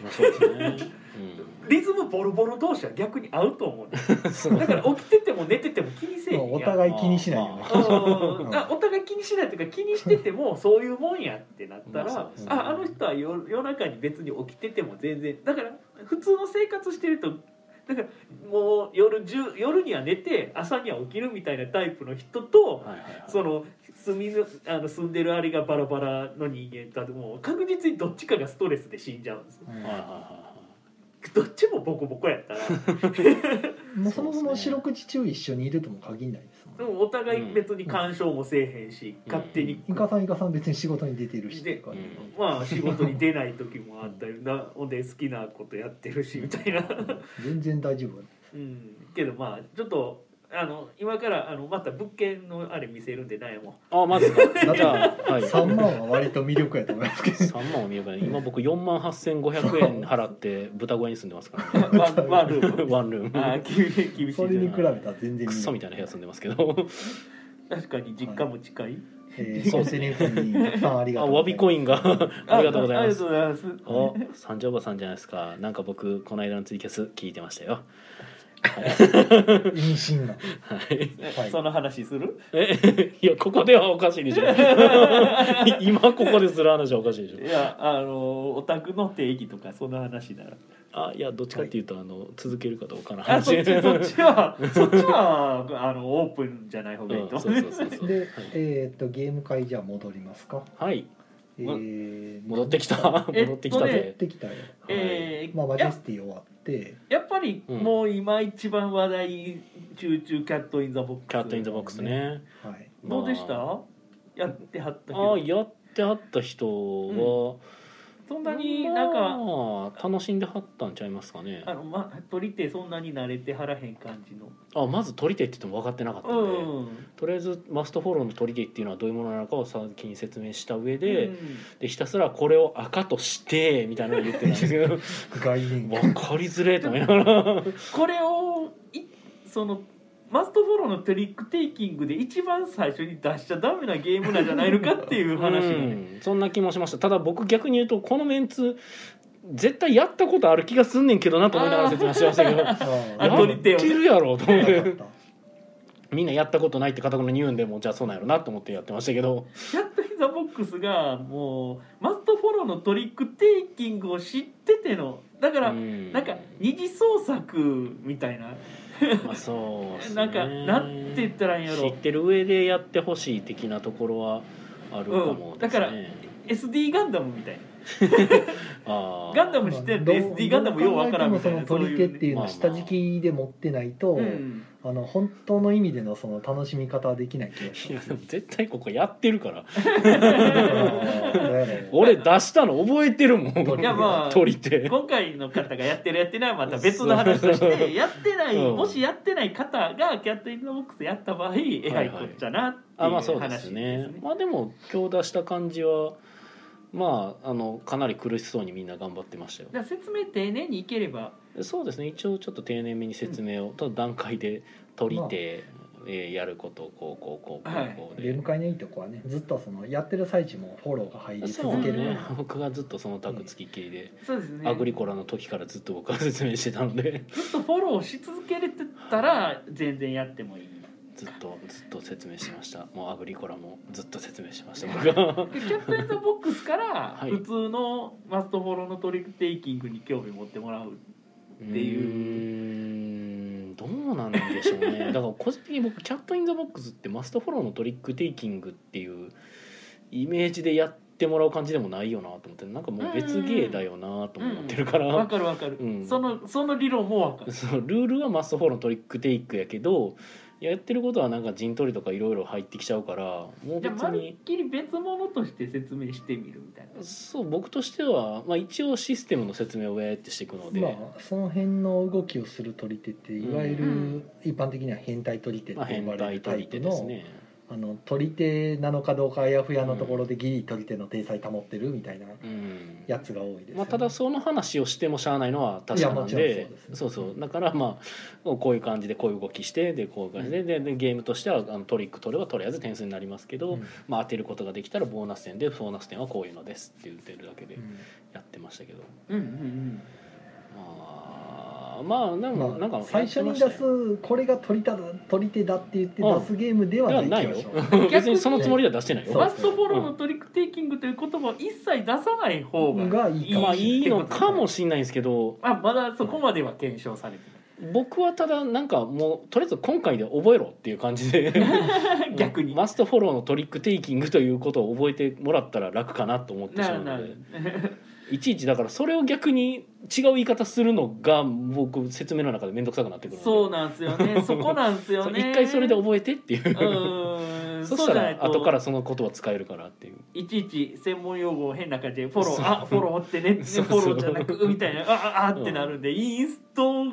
A: まあそうですね、
C: リズムボロボロ同士は逆に合うと思うね。だから起きてても寝てても気にせえへんやん。
B: お互い気にしないよね。
C: お互い気にしないというか気にしててもそういうもんやってなったら、
A: まあね。
C: ああの人は夜夜中に別に起きてても全然だから普通の生活してるとだからもう夜10夜には寝て朝には起きるみたいなタイプの人と
A: はいはいはい。
C: その住みのあの住んでるあれがバラバラの人間ともう確実にどっちかがストレスで死んじゃうんですよ。
B: うん。
A: はいはいは
C: どっちもボコボコやったら。
B: もうそもそも四六時中一緒にいるとも限らないですもんね。
C: でもお互い別に干渉もせえへんし、
A: うん。
C: 勝手に。
B: イカさんイカさん別に仕事に出てるし
C: で
B: う
A: ん
C: まあ仕事に出ない時もあったりなほんで好きなことやってるしみたいな、
B: 全然大丈夫。
C: うん、けどまあちょっとあの今からあのまた物件のあれ見せるんでないも
A: あマジですか。じゃあはい。
B: 3万は割と魅力やと思いますけど。
A: 3万を見ようかな今僕4万8500円払って豚小屋に住んでますからね。
C: ワンワンルーム。
A: ワンルーム。
C: あー厳しい厳しい。
B: それに比べたら全然
A: クソみたいな部屋住んでますけど。
C: 確かに実家も近い、
B: えー、そうですね。たくさんありが
A: あ
B: とう
A: わびコインが。ありがとうござい
C: ありが
A: ます
C: とうございます。
A: お三条おばさんじゃないですか。なんか僕この間のツイキャス聞いてましたよ
B: 意味深な
A: はい。
B: はい。
C: その話する？
A: えいやここではおかしいでしょ。今ここでする話はおかしいでしょ。
C: いやあのオタクの定義とかその話なら。
A: あいやどっちかっていうと、あの続けるかどうかの
C: あ
A: 話
C: そっちそっちは そっちはあのオープンじゃない方がいいと。
A: うん
C: 思う
A: そうそうそう。そう
B: で、えーっとゲーム会じゃあ戻りますか？
A: はい
B: えー、
A: 戻ってきた。戻ってきた
B: 戻ってきたぜ、よ、
C: えー
B: まあマジェスティ終わって。
C: やっぱり
A: うん。
C: もう今一番話題集中キャットインザボックス
A: キャットインザボックスね。
B: はい。
C: どうでした、
A: ま
C: やってはった
A: あやってはった人は、
C: そんなになんか
A: まあ楽しんではったんちゃいますかね。
C: あのまトリテそんなに慣れてはらへん感じの。
A: あまずトリテって言っても分かってなかった
C: うん
A: で、
C: ん。
A: とりあえずマストフォローのトリテっていうのはどういうものなのかを先に説明した上で,、
C: うん
A: でひたすらこれを赤としてみたいなのを言ってたんですけど 分かりづれえと思いながら。
C: これをいそのマストフォローのトリックテイキングで一番最初に出しちゃダメなゲームなんじゃないのかっていう話がね、
A: うんそんな気もしましたただ僕逆に言うとこのメンツ絶対やったことある気がすんねんけどなと思いながら説明してましたけど。やってるやろと思って。みんなやったことないって頑なに言うんでもうじゃあそうなんやろなと思ってやってましたけど。
C: キャット・イン・ザ・ボックスがもうマストフォローのトリックテイキングを知ってての。だから、
A: うん。
C: なんか二次創作みたいな
A: まあそうっすね。
C: なんかなんて言ったらいいんやろ。
A: 知ってる上でやってほしい的なところはあるかもですね、
C: うん。だから SD ガンダムみたい。な
A: あー。
C: ガンダム知ってる SD ガンダムようわからんみたいな
B: どう考えてもその取り手っていうの。を
A: そういう
B: 下敷きで持ってないと、
C: うん
B: あの本当の意味でのその楽しみ方はできない気がし
A: いや
B: ます。
A: でも絶対ここやってるから。
B: 俺
A: 俺出したの覚えてるもん。
C: いやまあ
A: 取り手
C: 今回の方がやってるやってないはまた別の話としてやってない、
A: うん。
C: もしやってない方がキャット・イン・ザ・ボックスやった場合えらいこっちゃなっていう
A: あまあ
C: 話
A: そうです
C: ですね。
A: ねまあでも今日出した感じはまああのかなり苦しそうにみんな頑張ってましたよ。
C: だから説明丁寧にいければ。
A: そうですね。一応ちょっと丁寧めに説明を、ただ段階で取り手、えーやることこうこうこうこうこうで、
B: 出迎えのいいとこはねずっとそのやってる最中もフォローが入り
A: そう
B: 続ける
A: ね。僕がずっとそのタグ付きっきりで、
C: そうですね。
A: アグリコラの時からずっと僕は説明してたので。
C: ずっとフォローし続けれてたら全然やってもいい。
A: ずっとずっと説明してました。もうアグリコラもずっと説明してました。僕は
C: でキャット・イン・ザ・ボックスから
A: はい。
C: 普通のマストフォローのトリックテイキングに興味持ってもらう
A: って
C: いう。
A: どうなんでしょうね。だから個人的に僕キャット・イン・ザ・ボックスってマストフォローのトリックテイキングっていうイメージでやってもらう感じでもないよなと思ってなんかもう別芸だよなと思ってるから、
C: わかるわかる、
A: うん。
C: そのその理論もわかる。
A: そのルールはマストフォローのトリックテイクやけどやってることはなんか陣取りとかいろいろ入ってきちゃうからもう
C: じゃあ
A: 別に
C: まるっきり別物として説明してみるみたいな。
A: そう僕としては、まあ、一応システムの説明をウェーってしていくので、
B: まあその辺の動きをする取り手っていわゆる
C: うん。
B: 一般的には変態取り手って
A: まあ、変
B: 呼ばれ
A: 態取り
B: るタイプの
A: 手ですね
B: あの取り手なのかどうかあやふやのところでギリ取り手の体裁保ってるみたいな
A: うん。
B: やつが多いですよね、
A: まあ、ただその話をしてもしゃあないのは確かなんで。
B: ね
A: そうそうだからまあこういう感じでこういう動きしてでこういう感じで,、ででゲームとしてはあのトリック取ればとりあえず点数になりますけど、
B: うん。
A: まあ、当てることができたらボーナス点でボーナス点はこういうのですって言ってるだけで
B: うん。
A: やってましたけど、
C: うんうんうん。
A: まあまあなんか、
B: まあ
A: なんか
B: 最初に出すこれが取り手だ取り手だって言って
A: うん。
B: 出すゲームでは
A: ないよ。別にそのつもりでは出してないよ。
B: そう
C: マストフォローのトリックテイキングという言葉を一切出さない方が
B: がいいか。も
A: まあいいのかもしれないんですけど。
C: あまだそこまでは検証されて
A: 僕はただなんかもうとりあえず今回で覚えろっていう感じで。
C: な い逆に
A: マストフォローのトリックテイキングということを覚えてもらったら楽かなと思ってしまうので。
C: る
A: いちいちだからそれを逆に違う言い方するのが僕説明の中で面倒くさくなってくる
C: そうなんで すよね。そこなんですよね。
A: 一回それで覚えてっていう。そしたら後からその言葉使えるからっていう。
C: いちいち専門用語を変な感じでフォロー。あフォローってね。ねフォローじゃなくみたいな。あああってなるんでインスト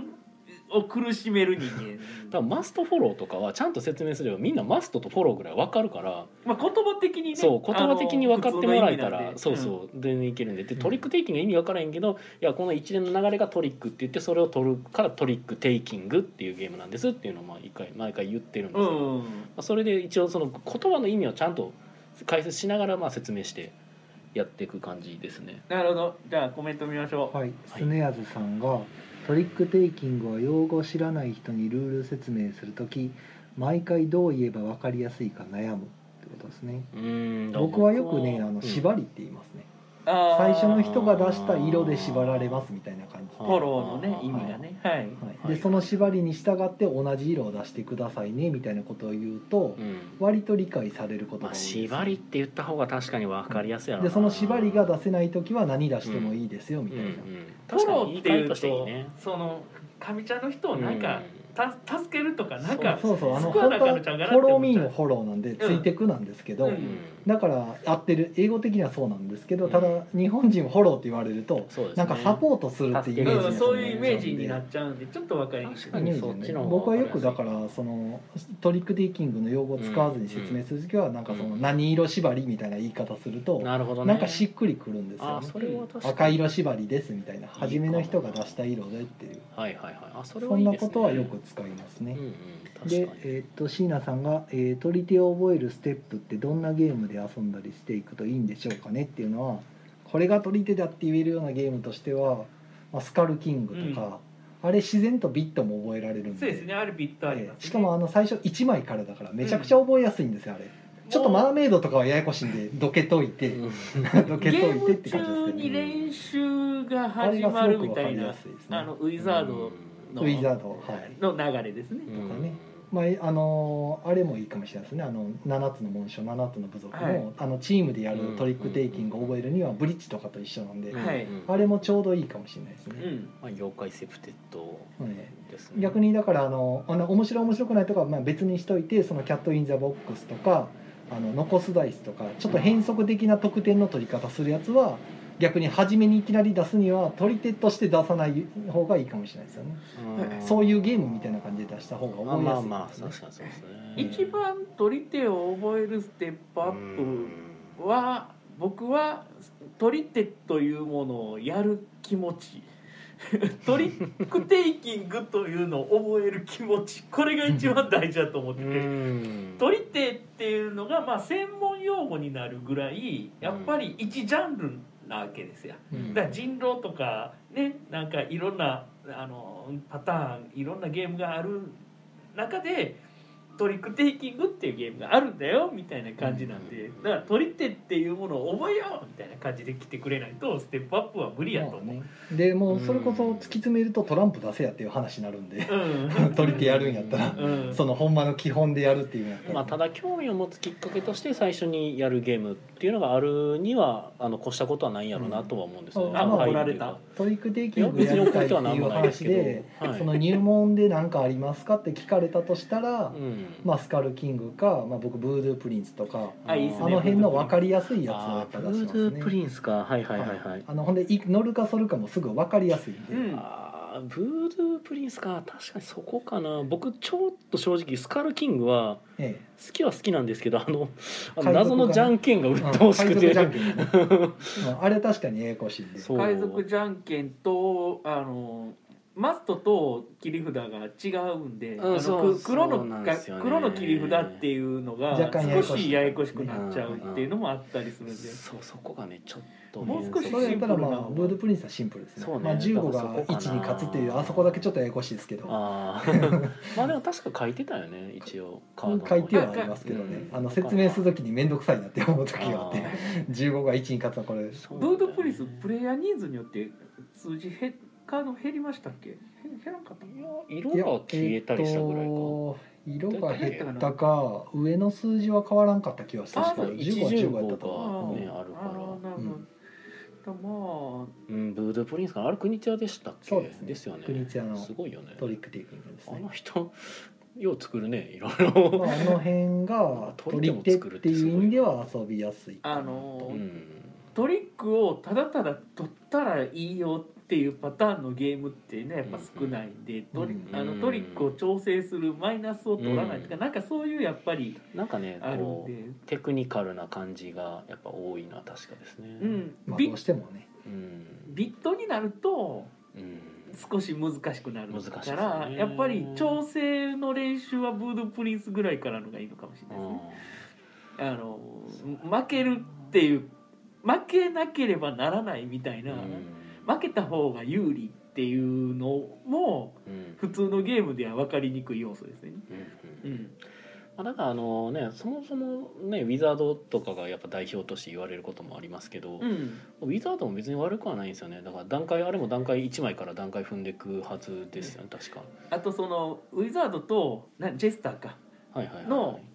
C: を苦しめる人間。
A: 多分マストフォローとかはちゃんと説明すればみんなマストとフォローぐらい分かるから。
C: まあ言葉的にね。
A: そう言葉的に分かってもらえたらそうそう全然いけるんで。で
B: うん。
A: トリックテイキングが意味分からへんけどいやこの一連の流れがトリックって言ってそれを取るからトリックテイキングっていうゲームなんですっていうのをまあ一回毎回言ってるんですよ、ま
C: うん
A: あそれで一応その言葉の意味をちゃんと解説しながらまあ説明してやっていく感じですね。
C: なるほど。じゃあコメント見ましょう。
B: はい、スネアズさんがトリックテイキングは用語を知らない人にルール説明するとき毎回どう言えば分かりやすいか悩むってことですね。僕はよくねあの
A: うん。
B: 縛りって言いますね、最初の人が出した色で縛られますみたいな感じ
C: フォローのね意味がね。はい。
B: はい、
A: はい。
B: でその縛りに従って同じ色を出してくださいねみたいなことを言うと
A: うん。
B: 割と理解されること
A: まあ、
B: が多いです、
A: 縛りって言った方が確かに分かりやすいやろな。
B: でその縛りが出せない時は何出してもいいですよみたいな、
C: フォロ
A: 確かに
C: ーっていう
A: としていい
C: と
A: ね。
C: そのかみちゃんの人をなんかた助けるとかなんか
B: そうそうあの
C: 救わなあの
B: フォローミーのフォローなんでついてくなんですけど、
C: うん
B: だから合ってる。英語的にはそうなんですけどただ
A: うん
B: 日本人フォローって言われると
A: ね。
B: なんかサポートするっていうイメージ
C: うん、
B: になっちゃ
C: そういうイメージになっちゃうんでちょっと分かりにくい。
A: 確かに。
B: イメージ
A: そっちの方が
B: 僕はよくだからそのトリックテイキングの用語を使わずに説明する時はなんかその何色縛りみたいな言い方すると
A: なるほどね。
B: なんかしっくりくるんですよ赤色縛りですみたいな初めの人が出した色でっていう。
A: はいはいはい。あそれ
B: そんな
A: はいいですね。
B: ことはよく使いますね。
A: うんうん。確
B: でえーっと椎名さんが、えー「取り手を覚えるステップってどんなゲームで遊んだりしていくといいんでしょうかね?」っていうのはこれが取り手だって言えるようなゲームとしては、まあ、スカルキングとか、あれ自然とビットも覚えられるんで
C: そうですねあるビットあり
B: え
C: ます、ね
B: えしかもあの最初1枚からだからめちゃくちゃ覚えやすいんですよあれ。ちょっとマーメイドとかはややこしいんでどけといて、
A: うん
B: どけといてって感じです
C: 中
B: けどね。
C: に練習が
B: あ
C: 始まするみたいな。あのウィザードの
B: ウィザードはい。
C: の流れですね、
A: うん
B: とかねまあ、あのあれもいいかもしれないですね。あの7つの紋章7つの部族の,、
C: はい。
B: あのチームでやるトリックテイキングを覚えるにはブリッジとかと一緒なんで、
A: うん。
C: はい。
A: うん。
B: あれもちょうどいいかもしれないですね、
C: うん。
A: まあ、妖怪セプテッド
B: ね
A: ですね。
B: 逆にだからあのあの面白い面白くないとかはまあ別にしといてそのキャット・イン・ザ・ボックスとかあの残すダイスとかちょっと変則的な得点の取り方するやつは逆に初めにいきなり出すには取り手として出さない方がいいかもしれないですよね、
A: うん。
B: そういうゲームみたいな感じで出した方が
A: まあ
B: 覚えやすい
A: まあまあ確かにそうですね。
C: 一番取り手を覚えるステップアップは僕は取り手というものをやる気持ち。トリックテイキングというのを覚える気持ち。これが一番大事だと思って
A: う
C: て。
A: ん。
C: 取り手っていうのがまあ専門用語になるぐらいやっぱり一ジャンルなわけですよ。
B: うん
C: だから人狼とかねなんかいろんなあのパターンいろんなゲームがある中でトリックテイキングっていうゲームがあるんだよみたいな感じなんでだから取り手っていうものを覚えようみたいな感じで来てくれないとステップアップは無理やと思う。
B: まあね。でもうそれこそ突き詰めるとトランプ出せやっていう話になるんで
C: うん。
B: 取り手やるんやったら
C: うん。
B: そのほんまの基本でやるっていうんやったら、
A: まあ、ただ興味を持つきっかけとして最初にやるゲームっていうのがあるにはあの越したことはないんやろうなとは思うんですよね。
B: うん。あ
C: 怒られた。
B: トリックテイキングやりたいっていう話で
A: はい
B: その入門で何かありますかって聞かれたとしたら、
A: うん
B: まあ、スカルキングか、まあ、僕ブードゥープリンスとか
C: あいいね
B: あの辺の分かりやすいやつをや
A: あ
B: っぱ
A: ーブー
B: 出しますね。
A: ドゥープリンスか。はいはいはいはい、
B: あのほんでい乗るか反るかもすぐ分かりやすいんで、
C: うん。
A: ブードゥープリンスか。確かにそこかな。僕ちょっと正直スカルキングは
B: え
A: 好きは好きなんですけどあのあの謎のじゃんけんが
B: え
A: 鬱陶しくて、
B: うん あれ確かにややこしいんで。
A: そう
C: 海賊じゃんけんとあのマストと切り札が違うんで、
A: うん
C: あの黒の黒の切り札っていうのが
B: 若干ややこしい
C: 少しややこしくなっちゃうっていうのもあったりするんで、
A: そうそこがねちょっと
C: もう少し
B: それやったらまあ
C: シンプルな。
B: ブードプリンスはシンプルですね。
A: そうね。
B: まあ、15が
A: だからそこかな
B: 1に勝つっていうあそこだけちょっとややこしいですけど。
A: まあでも確か書いてたよね一応カードの
B: 書いてはありますけどね、
A: うん。
B: あの説明する時に面倒くさいなって思う時があって
A: あ
B: 15が1に勝つのこれ。
A: ー
C: ブードプリンスプレイヤーニーズによって数字へカード減りましたっけ？へ減らんかった
A: いや色が消えたりしたぐらいか、
B: えーと色が減ったか上の数字は変わらんかった気がした
C: あ
B: けど
C: そう
B: 15は15やったと
A: ねあるからうん、ブードゥープリンスかな？あれ国津屋でしたっけ？
B: そうですね。
A: ですよね。
B: 国津屋の
A: すごいよね。
B: トリックテイキングです
A: あ
B: ね
A: の人よう作るねいろいろ、
B: まあ、あの辺が取り手っていう意味では遊びやすい
C: あのー
A: うん。
C: トリックをただただ取ったらいいよっていうパターンのゲームってねやっぱ少ないんで、トリ
B: うん。
C: あのトリックを調整するマイナスを取らないとか、なんかそういうやっぱり
A: なんかね
C: あるんで、
A: テクニカルな感じがやっぱ多いのは確かですね。
C: うん。ビ
B: まあどうしてもね。
A: うん。
C: ビットになると
A: うん。
C: 少し難しくなる
A: 難しいですね。
C: から、やっぱり調整の練習はブードゥープリンスぐらいからのがいいのかもしれないですね。あの負けるっていう負けなければならないみたいな、負けた方が有利っていうのも
A: うん。
C: 普通のゲームでは分かりにくい要素ですね。
A: うんうん。だからあのねそもそもねウィザードとかがやっぱ代表として言われることもありますけど、
C: うん、
A: ウィザードも別に悪くはないんですよね。だから段階あれも段階1枚から段階踏んでいくはずですよね確か。
C: あとそのウィザードとなジェスターか。
A: はいはいはい。
C: のい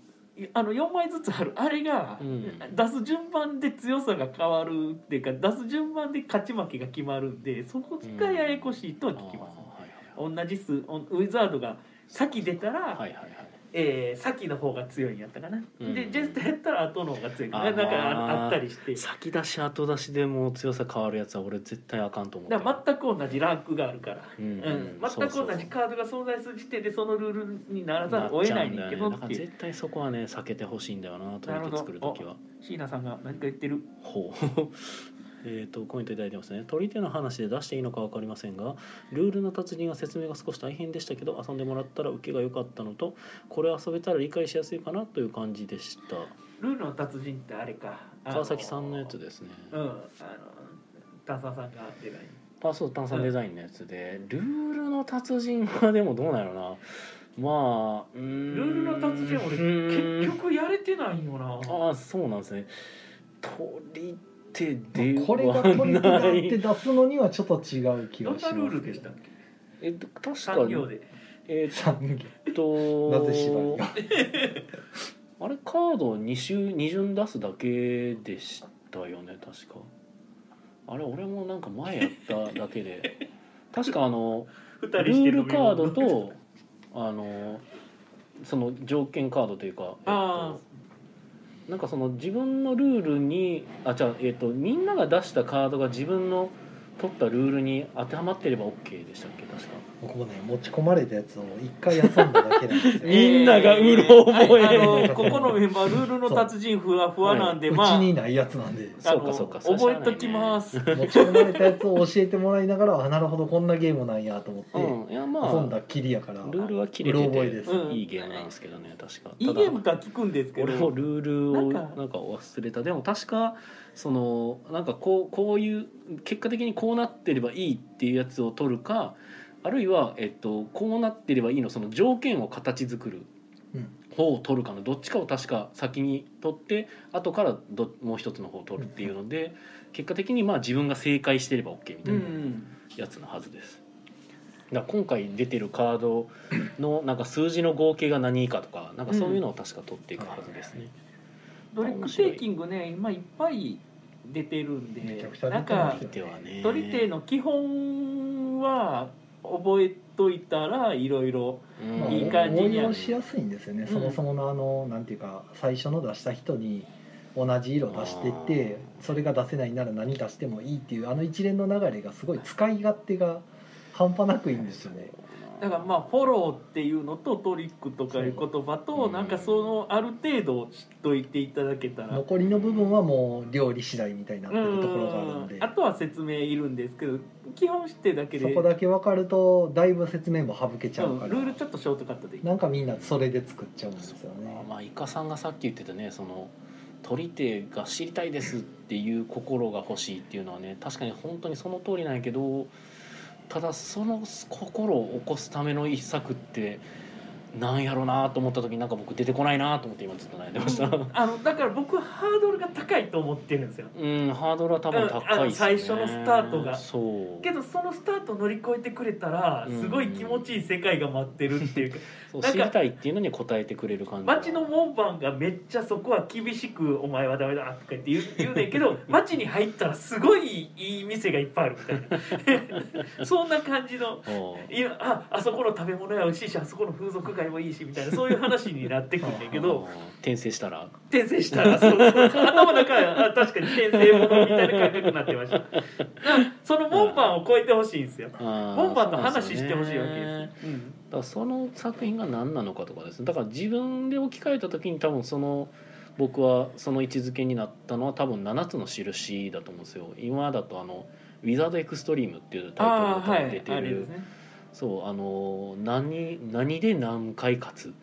C: あの4枚ずつある。あれが、
A: うん。
C: 出す順番で強さが変わるっていうか出す順番で勝ち負けが決まるんでそこがややこしいとは聞きます。
A: あーはいはいはい。
C: 同じ数おウィザードが先出たら、
A: はいはいはい
C: えー先の方が強いんやったかな、
A: うん。
C: でジェスタやったら後の方が強い
A: あー。
C: なんかああったりして。
A: 先出し後出しでもう強さ変わるやつは俺絶対あかんと思って
C: 全く同じランクがあるから、
A: うん
C: うん。
A: うん。
C: 全く同じカードが存在する時点でそのルールにならざるを得ないねんけど
A: だから絶対そこはね避けてほしいんだよなと思って作る時は。
C: 椎名さんが何か言ってる。
A: ほうえーとコメントいただいてますね。取り手の話で出していいのか分かりませんがルールの達人は説明が少し大変でしたけど遊んでもらったら受けが良かったのとこれ遊べたら理解しやすいかなという感じでした。
C: ルールの達人ってあれか。
A: 川崎さんのやつですね。
C: うん。あの炭酸さんがデザイン
A: あそう炭酸デザインのやつで、ルールの達人はでもどうなんやろな。まあ
C: ルールの達人俺結局やれてないよな。
A: ああそうなんですね。取り手では
B: これが取り手だって出すのにはちょっと違う気がしますけど。
C: ルでしたっけ？
A: えっと確か
C: 産業で。
A: え
B: 三元
A: っと
B: なぜ縛りが
A: あれカード2週二巡出すだけでしたよね確か。あれ俺もなんか前やっただけで。確かあの
C: 二
A: ルールカードとあのその条件カードというか、えっ
C: あ
A: と、なんかその自分のルールにあじゃあ、えっと、みんなが出したカードが自分の取ったルールに当てはまってれば OK でしたっけ確か。
B: 僕もね持ち込まれたやつを一回遊んだだけなんですよ。
A: みんながうろ覚え
C: はいあの ここのメンバールールの達人ふわふわなんで、
B: う。
C: まあ
B: ちにないやつなんで
A: そうかそうか。
C: 覚えときます。
B: 持ち込まれたやつを教えてもらいながらあなるほどこんなゲームなんやと思って
A: うんいやまあ
B: 遊んだきりやから
A: ルールは切れて
B: うろ覚えです。
A: ていいゲームなんですけどね確か。
C: いいゲームか聞くんですけど、
A: 俺もルールを
C: なんか
A: なんか忘れた。でも確かそのなんかこうこういう結果的にこうなってればいいっていうやつを取るかあるいは、えっと、こうなってればいいのその条件を形作る
B: うん
A: 方を取るかのどっちかを確か先に取って後からどもう一つの方を取るっていうので結果的にまあ自分が正解してれば OK みた
C: う
A: いなんやつのはずです。だ今回出てるカードのなんか数字の合計が何以下とかなんかそういうのを確か取っていくはずですね。
C: ドリックテイキングね今いっぱい出てるんでなんか
B: 出てますよ
A: ではね。
C: ドリテの基本は覚えといたらいろいろいい感じには
B: 応用しやすいんですよね、
C: うん
B: そもそものあのなんていうか最初の出した人に同じ色出してってそれが出せないなら何出してもいいっていうあの一連の流れがすごい使い勝手が半端なくいいんですよね。
C: だからまあフォローっていうのとトリックとかいう言葉と
A: うん。
C: なんかそのある程度知っといていただけたら。
B: 残りの部分はもう料理次第みたいになってるところがあるんで。
C: うん。あとは説明いるんですけど基本知ってるだけで。
B: そこだけ分かるとだいぶ説明も省けちゃうから。
C: うん。ルールちょっとショートカットでいい
B: なんかみんなそれで作っちゃうんですよね。
A: まあイカさんがさっき言ってたねその取り手が知りたいですっていう心が欲しいっていうのはね確かに本当にその通りなんやけどただその心を起こすための一策ってなんやろうなと思った時になんか僕出てこないなと思って今ずっと悩んでました。
C: あのだから僕はハードルが高いと思ってるんですよ
A: うんハードルは多分高いね。
C: 最初のスタートが
A: そう。
C: けどそのスタート乗り越えてくれたらすごい気持ちいい世界が待ってるっていうかなんか
A: そう知りたいっていうのに応えてくれる感じが。
C: 街の門番がめっちゃそこは厳しく「お前はダメだ」とか言って言う言うねんけど 街に入ったらすごいいい店がいっぱいあるみたいな。そんな感じのいやああそこの食べ物屋美味しいしあそこの風俗街もいいしみたいなそういう話になってくんねんけど
A: 転生したら？
C: 転生したらそうそう。頭の中はあ確かに転生ものみたいな感覚になってました。その門番を超えてほしいんですよ。門
A: 門
C: 番の話してほしいわけです、うん。
A: だからその作品が何なのかとかですね。だから自分で置き換えた時に多分その僕はその位置づけになったのは多分7つの印だと思うんですよ。今だとあの「ウィザードエクストリーム」っていうタイト
C: はい
A: ルで出てる、そうあの何何で何回勝つ。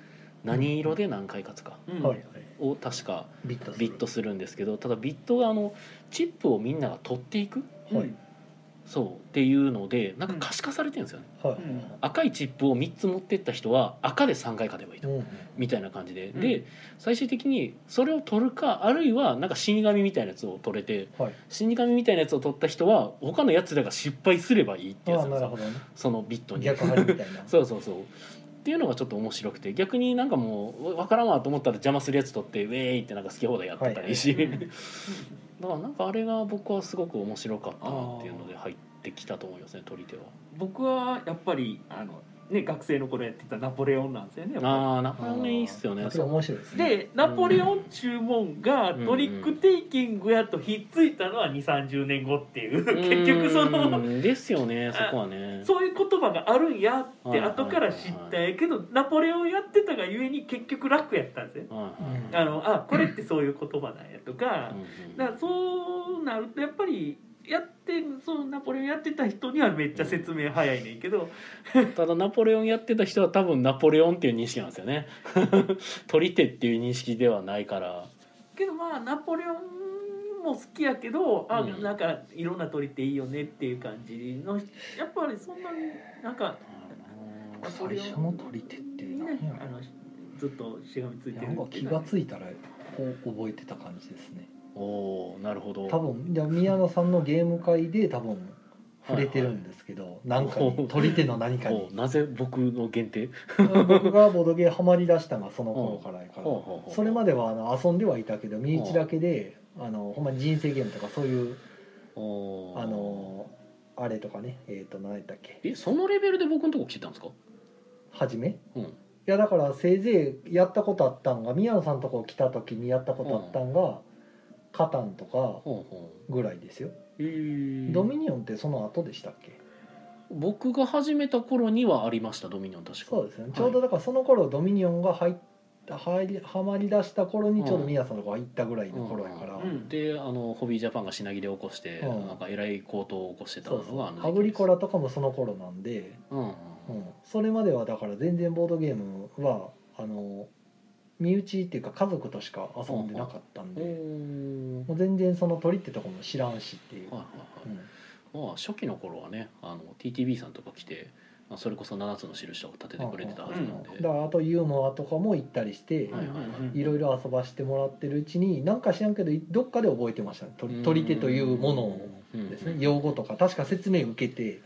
A: 何色で何回勝つか。
C: うん。
A: を確か
B: ビットする。
A: ビットするんですけどただビットがあのチップをみんなが取っていく。
B: はい
A: そうっていうのでなんか可視化されてるんですよね、
B: はい。
C: うん。
A: 赤いチップを3つ持ってった人は赤で3回勝てばいいと、
B: うん。
A: みたいな感じで、
C: うん。
A: で最終的にそれを取るかあるいはなんか死神みたいなやつを取れて
B: はい。
A: 死神みたいなやつを取った人は他のやつらが失敗すればいいってや
B: あ
A: つなんですよ。
B: ね。
A: そのビットに。
B: 逆張りみたいな。
A: そうそうそう。っていうのがちょっと面白くて逆になんかもう分からんわと思ったら邪魔するやつ取ってウェーイってなんか好き放題やってたりし、
C: うん
A: だからなんかあれが僕はすごく面白かったなっていうので入ってきたと思いますね取り手は。
C: 僕はやっぱりあのね学生の頃やってたナポレオンなんですよね
A: ああなかなかいいっすよね。
B: それ面白いですね。
C: でナポレオン注文がトリックテイキングやとひっついたのは2 3 0年後っていう。結局その
A: うんですよねそこはね。
C: そういう言葉があるんやって
A: はい
C: 後から知ったんやけどナポレオンやってたがゆえに結局楽やったんですよ。
A: はいはい
B: うん
C: あのあこれってそういう言葉なんやとか
A: うんうん。
C: だからそうなるとやっぱりやってそうナポレオンやってた人にはめっちゃ説明早いねんけど。
A: ただナポレオンやってた人は多分ナポレオンっていう認識なんですよね。取り手っていう認識ではないから。
C: けどまあナポレオンも好きやけどあ
A: うん。
C: なんかいろんな鳥っていいよねっていう感じのやっぱりそんなになんかナポ
B: 最
C: レオン
B: 初の取り手って
C: ね
B: 何や
C: あのずっとしがみついてる
B: なんか気がついたらこう覚えてた感じですね
A: おおなるほど。
B: 多分いや宮野さんのゲーム会で多分触れてるんですけど、なんかに取り手の何かに。
A: おなぜ僕の限定？
B: 僕がボドゲーハマりだしたのがその頃からやから。それまではあの遊んではいたけど身内だけであのほんまに人生ゲームとかそういうあのあれとかねえっ、と何やったっけ？
A: えそのレベルで僕のとこ来てたんですか？
B: はじめ？
A: うん。
B: いやだからせいぜいやったことあったんが宮野さんのとこ来た時にやったことあったんが、カタンとかぐらいですよ、
A: うへー。
B: ドミニオンってその後でしたっけ？
A: 僕が始めた頃にはありましたドミニオン確か。
B: そうですね。ちょうどだからその頃ドミニオンが入った入りはまり出した頃にちょうど宮野さんのとこ入ったぐらいの頃やから、
C: うん。
A: であのホビージャパンが品切れを起こして、
B: うん。
A: なんかえらい高騰を起こしてた
B: そうそう。
A: のがあの
B: アグリコラとかもその頃なんで、
A: うんうん。
B: うん、それまではだから全然ボードゲームはあの身内っていうか家族としか遊んでなかったんで、
A: うん。
B: もう全然その鳥ってとこも知らんしっていう、
A: はいはいはい。
B: うん。
A: まあ初期の頃はねあの TTB さんとか来て、まあ、それこそ7つの印とか立ててくれてたはずなんで、
B: だからあとユーモアとかも行ったりして、
A: はい
B: ろいろ遊ばしてもらってるうちになんか知らんけどどっかで覚えてましたね。鳥取手というものをですね。用語とか確か説明受けて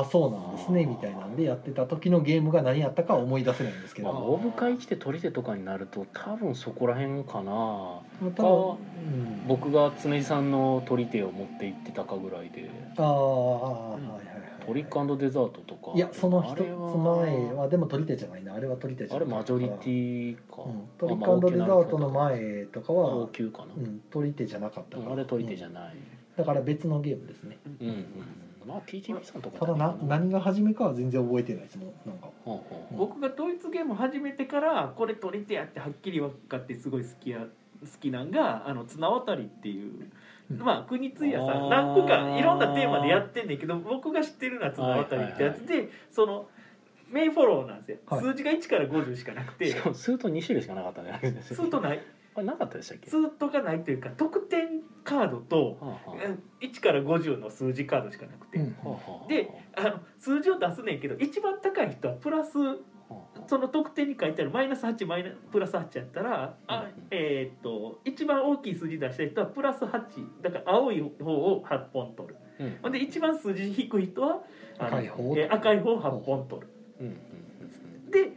B: あそうなんですねみたいなんでやってた時のゲームが何やったかは思い出せないんですけ
A: まあ、
B: ど、
A: オブ会来て取り手とかになると多分そこら辺かな。
B: まあ多分、うん、
A: 僕が常地さんの取り手を持って行ってたかぐらいで。
B: あーあーはいはいはい。
A: トリックデザートとか。
B: いやその一つ前はでも取り手じゃないな。あれは取り手じゃない。
A: あれマジョリティか、
B: うん、トリックデザートの前とかは
A: 高、級かな、
B: うん、取り手じゃなかったから。
A: あれ取り手じゃ
B: うん。
A: ない、
B: だから別のゲームですね。
A: うんうんまあ TTB さんとか
B: ただな
A: ほ
B: 何が初めかは全然覚えてないですもんなんか。
A: うほう。
C: 僕がドイツゲーム始めてからこれ取り手やってはっきり分かってすごい好きや好きなんがあの綱渡りっていう、
B: うん。
C: まあ国津屋さん何個かいろんなテーマでやってんねんけど僕が知ってるのは綱渡りってやつで、そのメインフォローなんですよ、
B: はい。
C: 数字が1から50しかなくて。
A: しかもスート2種類しかなかったね。
C: スートない
A: あれなかったでしたっけ？
C: スートがないというか得点カードと
A: はあは
C: 1から50の数字カードしかなくて、
B: うん。
A: あはあはあ。
C: であの数字を出すねんけど一番高い人はプラス
A: はあ。
C: その得点に書いてあるマイナス8マイナプラス8やったらあ
A: うん。
C: えーっと一番大きい数字出した人はプラス8だから青い方を8本取る。
A: うん。
C: ほんで一番数字低い人はあの
B: 赤い方
C: えー赤い方を8本取る。
A: うん。うん。
C: で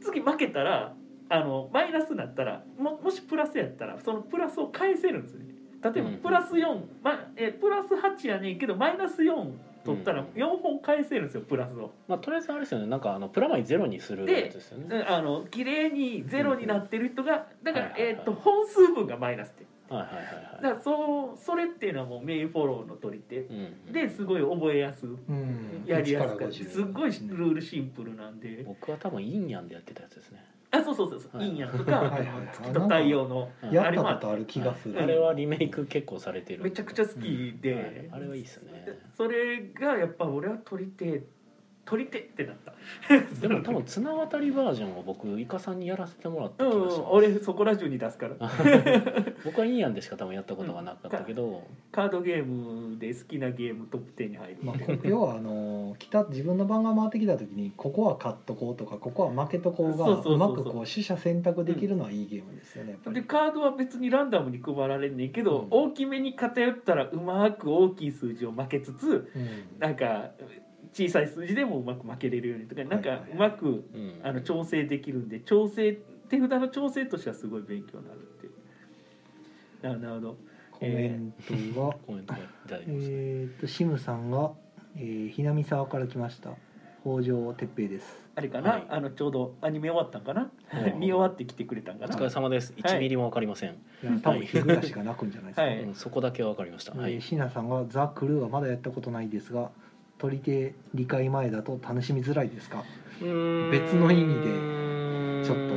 C: 次負けたらあのマイナスになったらももしプラスやったらそのプラスを返せるんですよね。例えば
A: うん
C: プラス4、まえープラス8やねんけどマイナス4取ったら
A: うん
C: 4本返せるんですよプラスを。
A: まあとりあえずあれですよね。なんかあのプラマイゼロにするやつですよね。
C: であの綺麗にゼロになってる人がだから、えー、と本数分がマイナスって。
A: はいはいはい
C: だからそうそれっていうのはもうメインフォローの取り手
A: うん
C: ですごい覚えやす
B: うん。
C: やりやす
B: 1か
C: った
B: 50
C: すっごいルールシンプルなんで。
A: 僕は多分インヤンでやってたやつですね
C: あそうそうそうそう、
A: はい。
C: いいんやんとか
B: はいはい
C: 月と太陽の
B: やったことある気がする。
A: あれはリメイク結構されてる。
C: めちゃくちゃ好きで、
A: はいあれはいいっすね。
C: それがやっぱ俺は取り手取り手ってなった。
A: でも多分綱渡りバージョンを僕イカさんにやらせてもらった
C: うん
A: 気がします、
C: 俺そこら中に出すから。
A: 僕はインヤンでしか多分やったことがなかったけど、
C: カードゲームで好きなゲームトップ10に入る、
B: まあ、こ要はあの来た自分の番が回ってきた時にここは勝っとこうとかここは負けとこうが
C: そうそうそうそう。
B: うまくこう取捨選択できるのはいいゲームですよねやっぱ
C: で
B: り。
C: カードは別にランダムに配られんねんけど、
B: うん。
C: 大きめに偏ったらうまく大きい数字を負けつつ
B: うん。
C: なんか小さい数字でもうまく負けれるようにとかなんか
B: はいはいはい。う
C: まく
A: うん。
C: あの調整できるんで調整手札の調整としてはすごい勉強になるっていう。ななるほど。
B: コメントは、
A: コメントがいただきました、
B: えー、とシムさんがえー、ひなみ沢から来ました。北条哲平です。
C: あれかな、
A: はい。
C: あのちょうどアニメ終わったんかな？
A: うん
C: 見終わってきてくれたんかな？
A: お疲れ様です。1ミリもわかりません、
B: いや多分日暮らしが泣くんじゃないですか、
C: はい。
A: うんそこだけはわかりました、は
B: えー
A: い
B: シナさんが「ザ・クルーはまだやったことないですが取り手理解前だと楽しみづらいですか？別の意味でちょっと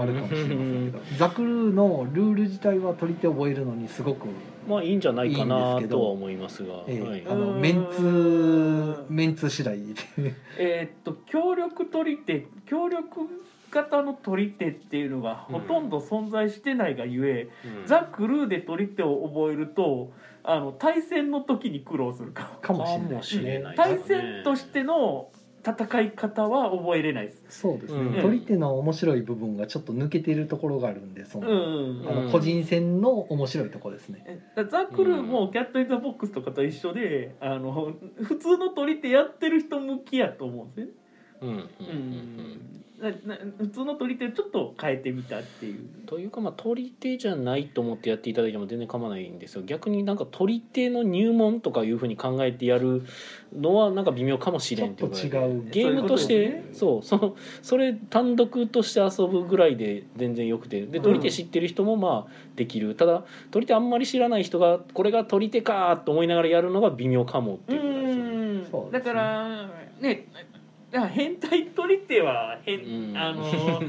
B: あるかもしれませんけど。ザ・クルーのルール自体は取り手覚えるのにすごく、
A: まあいいんじゃないか
B: いいん
A: な
B: ですけど
A: とは思いますが。
B: えー
A: はい。
B: あの
C: うん。
B: メンツメンツ次第で。
C: えーっと協力取り手協力型の取り手っていうのがほとんど存在してないがゆえ、
A: うん。
C: ザ・クルーで取り手を覚えるとあの対戦の時に苦労するか
B: かもしれない
A: かもしれない
C: 対戦としての戦い方は覚えれないです。
B: そうですね、
A: うん。
B: 取り手の面白い部分がちょっと抜けてるところがあるんでその、
C: うん。
B: あ
A: うん。
B: の個人戦の面白いところですね、
C: えだザ・クルーもキャット・イン・ザ・ボックスとかと一緒であの普通の取り手やってる人向きやと思うんですね。
A: うん。うん。うん。
C: う
A: うん。
C: んなな普通の取り手をちょっと変えてみたっていう。
A: というかまあ取り手じゃないと思ってやっていただいても全然構わないんですよ。逆になんか取り手の入門とかいうふうに考えてやるのはなんか微妙かもしれんっていう
B: 違う
A: ゲームとしてそうそのそれ単独として遊ぶぐらいで全然よくて。で取り手知ってる人もまあできる、ただ取り手あんまり知らない人がこれが取り手かと思いながらやるのが微妙かもっていうぐらいですよ
C: だからねだから変態取り手は変、
A: うん。
C: あの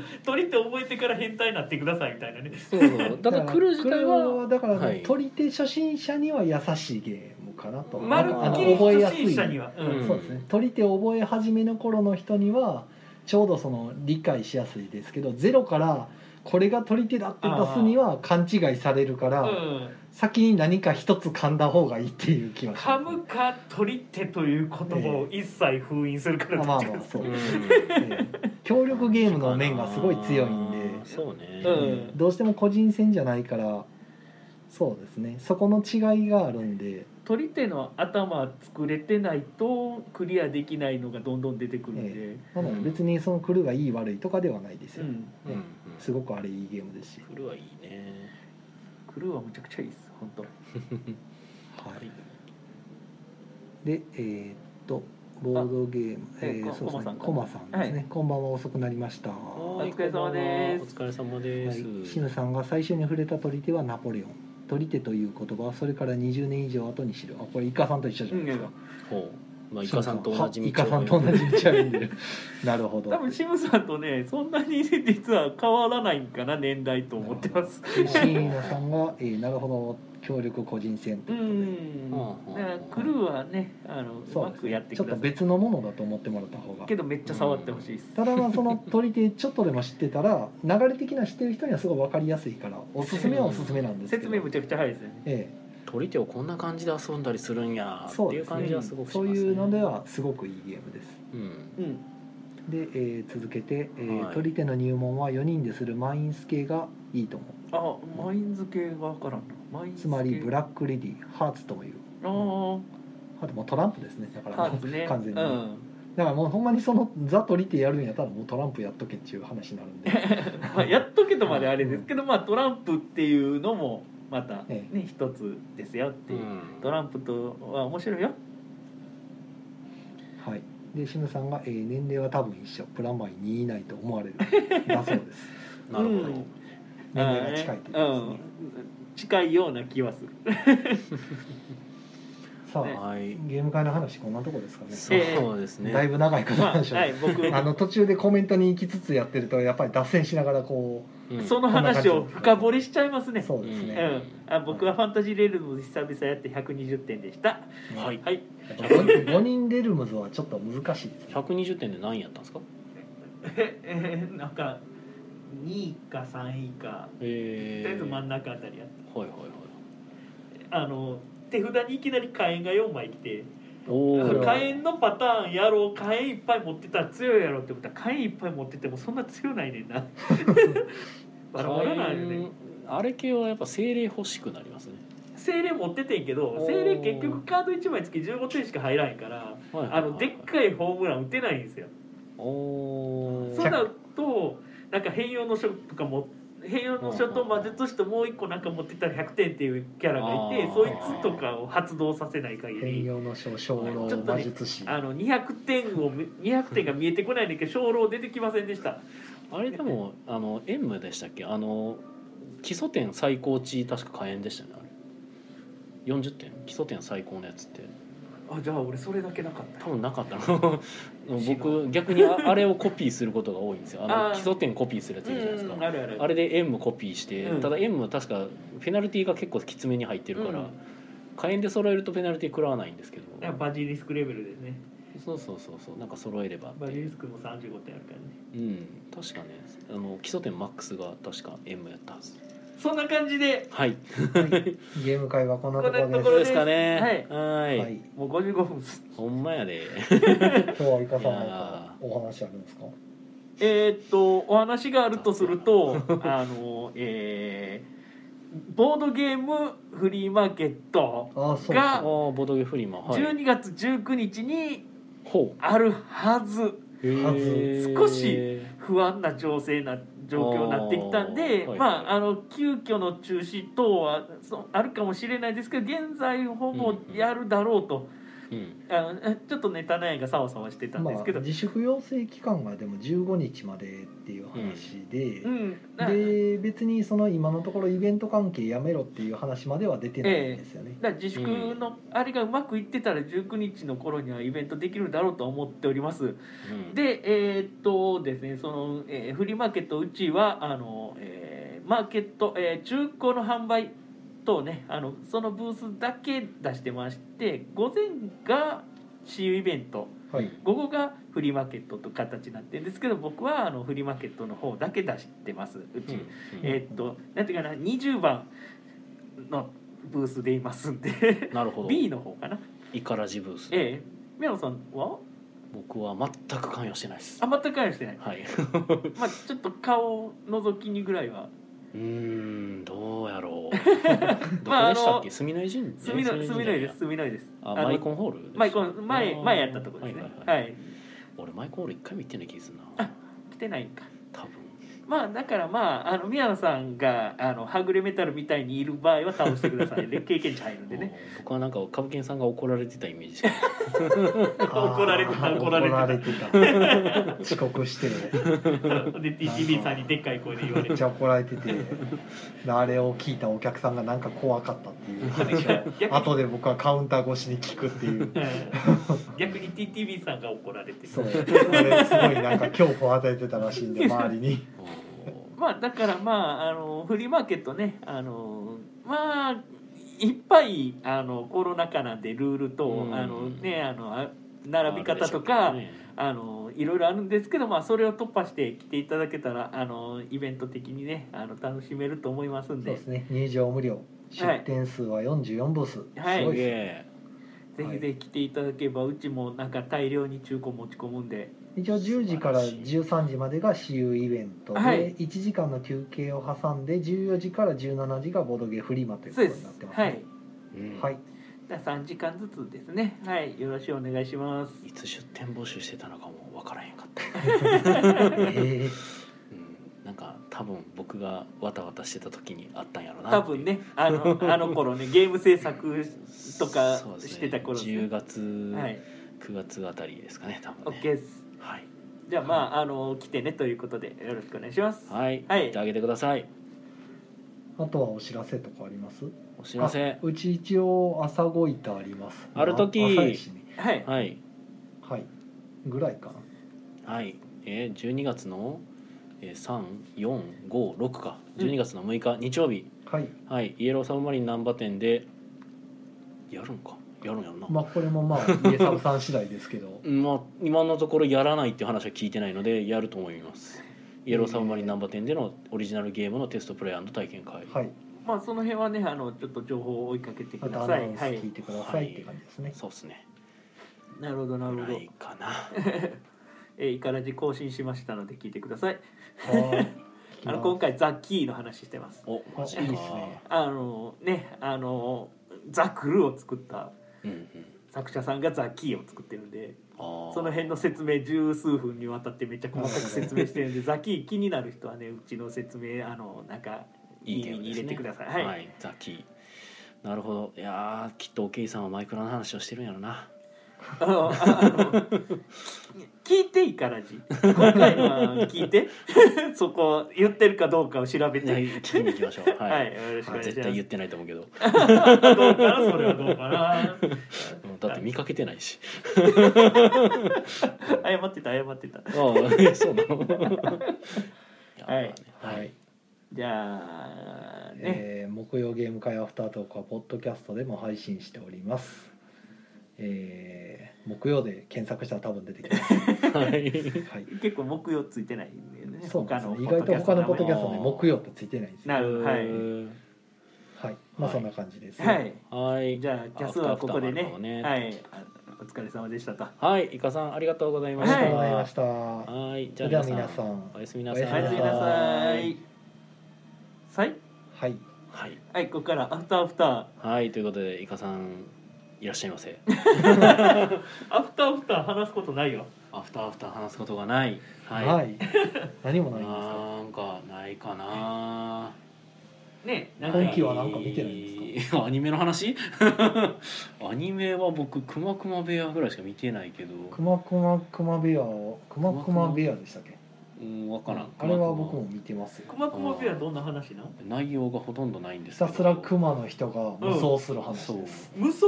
C: 取り手覚えてから変態になってくださいみたいなね。
A: そうそう。ただクルー自体は
B: はだから、
A: はい。
B: 取り手初心者には優しいゲームかなと。
C: まる
B: あの
C: っきり
B: 覚えやすい。
C: 初心者には、うん。
A: うん。
B: そうですね。取り手を覚え始めの頃の人にはちょうどその理解しやすいですけどゼロからこれが取り手だって出すには勘違いされるから、
C: うん
B: 先に何か一つ噛んだ方がいいっていう気はします。
C: 噛むか取り手という言葉を一切封印するから
B: まあまあそう、
A: うん。
B: ええ。協力ゲームの面がすごい強いんで。
A: そうね、
C: うん。
B: どうしても個人戦じゃないからそうですね。そこの違いがあるんで。
C: 取り手の頭作れてないとクリアできないのがどんどん出てくるんで、
B: えなので別にそのクルーがいい悪いとかではないですよ、
C: うん、
A: うんうん。
B: すごくあれいいゲームですし、
A: クルーはいいね
C: クルーはむちゃくちゃいいです本当。
B: はい、でえーっとボードゲーム。
C: えーこ
B: えーそうですね。
C: コマさんか
B: コマさんですね、
C: はい。
B: こんばんは遅くなりました。は
C: お疲れ様です。
A: お疲れ様です、
B: い、シムさんが最初に触れた取り手はナポレオン。取り手という言葉はそれから20年以上後に知る。あこれイカさんと一緒じゃないですか、
A: ほうまあイカさんと同じ道を
B: んと同じ道を歩んでる。なるほど。
C: 多分シムさんとねそんなに実は変わらないんかな年代と思ってます。
B: でシーナさんが、えーなるほど 協力個人戦と
C: う
B: いうことで、
C: ん。だからクルーはねあのうまくやってください。
B: ちょっと別のものだと思ってもらった方が。
C: けどめっちゃ触ってほしいです。
B: ただまあその取り手ちょっとでも知ってたら流れ的な知ってる人にはすごい分かりやすいからおすすめはおすすめなんですけど。
C: 説明むちゃくちゃ早いですよね。
B: え
A: 取り手をこんな感じで遊んだりするんや
B: え
A: っていう感じはすごくし
B: そう
A: ますね。
B: いうのではすごくいいゲームです。
A: うん。
C: うん。
B: で、えー続けて、えー
A: はい。
B: 取り手の入門は4人でするマインス系がいいと思う。
C: あマインズ系がわからんな。マインズ系
B: つまりブラックレディハーツともいう。
C: あ
B: あともうトランプですね。だか
C: あ
B: ら
C: ハーツね。
B: 完全に、
C: うん。
B: だからもうほんまにそのザ取り手やるんやったらもうトランプやっとけっていう話になるんで。
C: まあやっとけとまであれですけど、まあトランプっていうのもまた
B: え
C: ね一つですよっていう。
A: うん。
C: トランプとは面白いよ。
B: はい。でシムさんが、えー年齢は多分一緒。プラマイ2以内と思われる。だそうです。
A: なるほど、
C: うん。
B: 年齢が近いということですね、
C: うん、近いような気はする。
B: さあ、
C: ね。
A: はい。
B: ゲーム会の話こんなとこですかね。
A: そうですね、
B: だいぶ長いこと
C: まあ、はい、僕、
B: あの途中でコメントに行きつつやってるとやっぱり脱線しながらこ
A: うん。
C: その話を深掘りしちゃいますね。
B: うそうです
C: う
B: ね、
C: ん、あ僕はファンタジーレールム久々やって120点でした。
A: はい。
C: はい。
B: 5人レルムズはちょっと難しいですね。
A: 120点で何やったんですか？
C: え、えーなんか2位か3位か、
A: えー、
C: とりあえず真ん中あたりやっ
A: はいはいはい。
C: た。あの手札にいきなり火炎が4枚来て、火炎のパターンやろう、火炎いっぱい持ってたら強いやろってことは火炎いっぱい持っててもそんな強ないねんな。バラバラなんよね。
A: あれ系はやっぱ精霊欲しくなりますね
C: 精霊持っててんけど精霊結局カード1枚つき15点しか入らへんからあのでっかいホームラン打てないんですよ。
A: おー
C: そうなるとなんか変容の書とか持っ平洋の書と魔術師ともう一個なんか持ってたら100点っていうキャラがいてそいつとかを発動させない限
B: 変
C: り
B: 容の書小老魔術師。
C: あの200点を200 点が見えてこないんだけど鐘楼出てきませんでした。
A: あれでもあの M でしたっけ？あの基礎点最高値確か火炎でしたよねあれ。40点？基礎点最高のやつって
C: あじゃあ俺それだけなかった。
A: 多分なかったの。僕逆にああれをコピーすることが多いんですよ。あの基礎点コピーするやついるじゃないですか。
C: うんあるある。
A: あれで M コピーして、
C: うん。
A: ただ M 確かペナルティーが結構きつめに入ってるから、
C: うん。
A: 火炎で揃えるとペナルティー食らわないんですけど。
C: バジリスクレベルですね。
A: そうそうそうそう。なんか揃えれば
C: バジリスクも35点あるからね。
A: うん。確かねあの基礎点マックスが確か M やったはず
C: そんな感じで。
A: はい。
B: ゲーム会はこんなところです。
A: かね。
C: はい。もう55分です。
A: ほんまやで。
B: 今日は
A: い
B: かお話あるんですか？
C: えーっとお話があるとするとあのえーボードゲームフリーマーケット
B: ああそう
C: が
A: ああボードゲーフリマはい。
C: 12月19日に
A: ほ
C: あるはず。少し不安な情勢な状況になってきたんで、
A: はいはい。
C: まああの急遽の中止等はそうあるかもしれないですけど現在ほぼやるだろうと、
A: うん
C: あのちょっとネタ内がさわさわしてたん
B: まあ
C: ですけど、
B: 自粛要請期間がでも15日までっていう話で、
C: うん。な
B: で別にその今のところイベント関係やめろっていう話までは出てないんですよね、
C: だから自粛のあれがうまくいってたら19日の頃にはイベントできるだろうと思っております。
A: うん。
C: でえーっとですねその、えーフリーマーケットうちはあの、えーマーケット、えー中古の販売とねあのそのブースだけ出してまして午前が私有イベント。
B: はい。
C: 午後がフリーマーケットと形になってるんですけど僕はあのフリーマーケットの方だけ出してますうち、
A: うん
C: えーっとなんていうかな20番のブースでいますんで。
A: なるほど。
C: B の方かな。
A: イカラジブース。
C: ええ。宮野さんは？
A: 僕は全く関与してないです。
C: あ全く関与してない。
A: はい。
C: まあちょっと顔覗きにぐらいは
A: うーんどうやろう。どこでしたっけ？住の井神社
C: 住の
A: え
C: 住の井です住の井です。
A: あ
C: の
A: マイコンホール？
C: マイコン前前やったとこですね。
A: はい俺マイコンホール一回も行ってない気がするな。
C: あ来てないんか。
A: 多分
C: まあだからまああの宮野さんがあのはぐれメタルみたいにいる場合は倒してくださいで 経験値入るんでね。
A: うん僕はなんか株券さんが怒られてたイメージ
C: 怒られてた怒られてた。
B: 怒られてた。遅刻して
C: で TTB さんにでっかい声で言われて。
B: めっちゃ怒られててあれを聞いたお客さんがなんか怖かったっていう。話を後で僕はカウンター越しに聞くっていう。
C: 逆に TTB さんが怒られて
B: そう。あれすごいなんか恐怖を与えてたらしいんで周りに
C: まあだからまああのフリーマーケットねあのまあいっぱいあのコロナ禍なんでルールと
A: うん。
C: あのねあのあ並び方とか、あのいろいろあるんですけど、まあ、それを突破して来ていただけたらあのイベント的にねあの楽しめると思いますんで。
B: そうですね。入場無料。出店数は44ブース、
C: はい。
A: すげ
B: すごいです。
A: え
C: ぜひぜひ来ていただければうちもなんか大量に中古持ち込むんで
B: 一応10時から13時までが私有イベントで、
C: はい。
B: 1時間の休憩を挟んで14時から17時がボードゲーフリマということになってます、
C: はい。
A: うん。
B: はい。
C: じゃあ3時間ずつですね。はい。よろしくお願いします。
A: いつ出店募集してたのかも分からへんかった、
B: えー
A: うん、なんか多分僕がわたわたしてた時にあったんやろな
C: 多分ね。あのあの頃ねゲーム制作とか
A: そうですね。
C: してた頃ですね。
A: 10月、
C: はい。
A: 9月あたりですかね多分ね。
C: OK です
A: はい
C: じゃあまああの来てねということでよろしくお願いします。
A: はい、
C: はい。
A: 行ってあげてください。
B: あとはお知らせとかあります？
A: お知らせ。
B: あうち一応朝ごいたあります。
A: ある時。
B: 朝やしね
C: はい。
A: はい。
B: はい。ぐらいかな。
A: はい。えー、12月のえー3456か。12月の6日、日曜日。
B: はい。
A: はい。イエローサブマリン難波店でやるんかやるんやろな、
B: まあこれもまあ家サブさん次第ですけど。
A: まあ、今のところやらないっていう話は聞いてないのでやると思います。イエローサブマリン難波店でのオリジナルゲームのテストプレイ体験会。
B: はい。
C: まあその辺はねあのちょっと情報を追いかけて
B: ま
C: ください。はい。
B: 聞いてくださいって感じですね、
A: そうですね。
C: なるほどなるほど。
A: いかな。
C: えーイカラジ更新しましたので聞いてください。
B: はい。
C: あの今回ザ・キーの話してます。
A: おマジか。
B: いいですね。
C: あのねあのザ・クルーを作った
A: うんうん。
C: 作作者さんがザ・キーを作ってるんでその辺の説明十数分にわたってめっちゃ細かく説明してるんでザ・キー気になる人はねうちの説明あのなんか耳に入れてください。
A: はい、
C: はい。
A: ザキ。ーなるほど。いやーきっとおけいさんはマイクラの話をしてるんやろな
C: あのああの聞いていいからじ。今回は聞いて。そこ言ってるかどうかを調べて。
A: はい聞きに行きましょう。はい、
C: はい、よろしくお願いします。
A: 絶対言ってないと思うけど。
C: どうかなそれはどうかな。
A: うんだって見かけてないし。
C: 謝ってた謝ってた。
A: ああそうなの。
C: はい。
A: はい。
C: じゃあね、
B: えー木曜ゲーム会アフタートークはポッドキャストでも配信しております、えー木曜で検索したら多分出てきます、
A: はい。
B: はい、
C: 結構木曜ついてないんだよね。
B: そうなんです
C: 他の
B: ね意外と他のポッドキャストね木曜ってついてないんですよ。
C: なるほどはい。
B: はい。まあそんな感じです、
C: はい。
A: はい。
C: じゃあキャスはここでね。
A: ね。
C: はい。あお疲れ様でしたと。
A: はい。イカさんありがとうございま
B: ありがとう
A: した
B: ございました、
A: はいじゃあ皆さん。
B: 皆さん
A: おやすみなさい。
B: おやすみ
C: なさい。はい。
B: はい。
A: はい。
C: はいここからアフターアフター。
A: はい。ということでイカさんいらっしゃいませ。
C: アフターアフター話すことないよ。
A: アフターアフター話すことがない。
B: は、
A: はいい、
B: 何もないんですか？
A: なんかないかな。
C: ねなんか。
B: 今期はなんか見てないんです
A: か？アニメの話？アニメは僕くまくま部屋ぐらいしか見てないけど。
B: くまくまくまベアくまくまベアでしたっけ？
A: うん分からん。
B: あれは僕も見てますよ。
C: くまくまペアどんな話なの
A: 内容がほとんどないんで
B: ひ
A: すけど。
B: たすらクマの人が無双する話です、
C: 無双？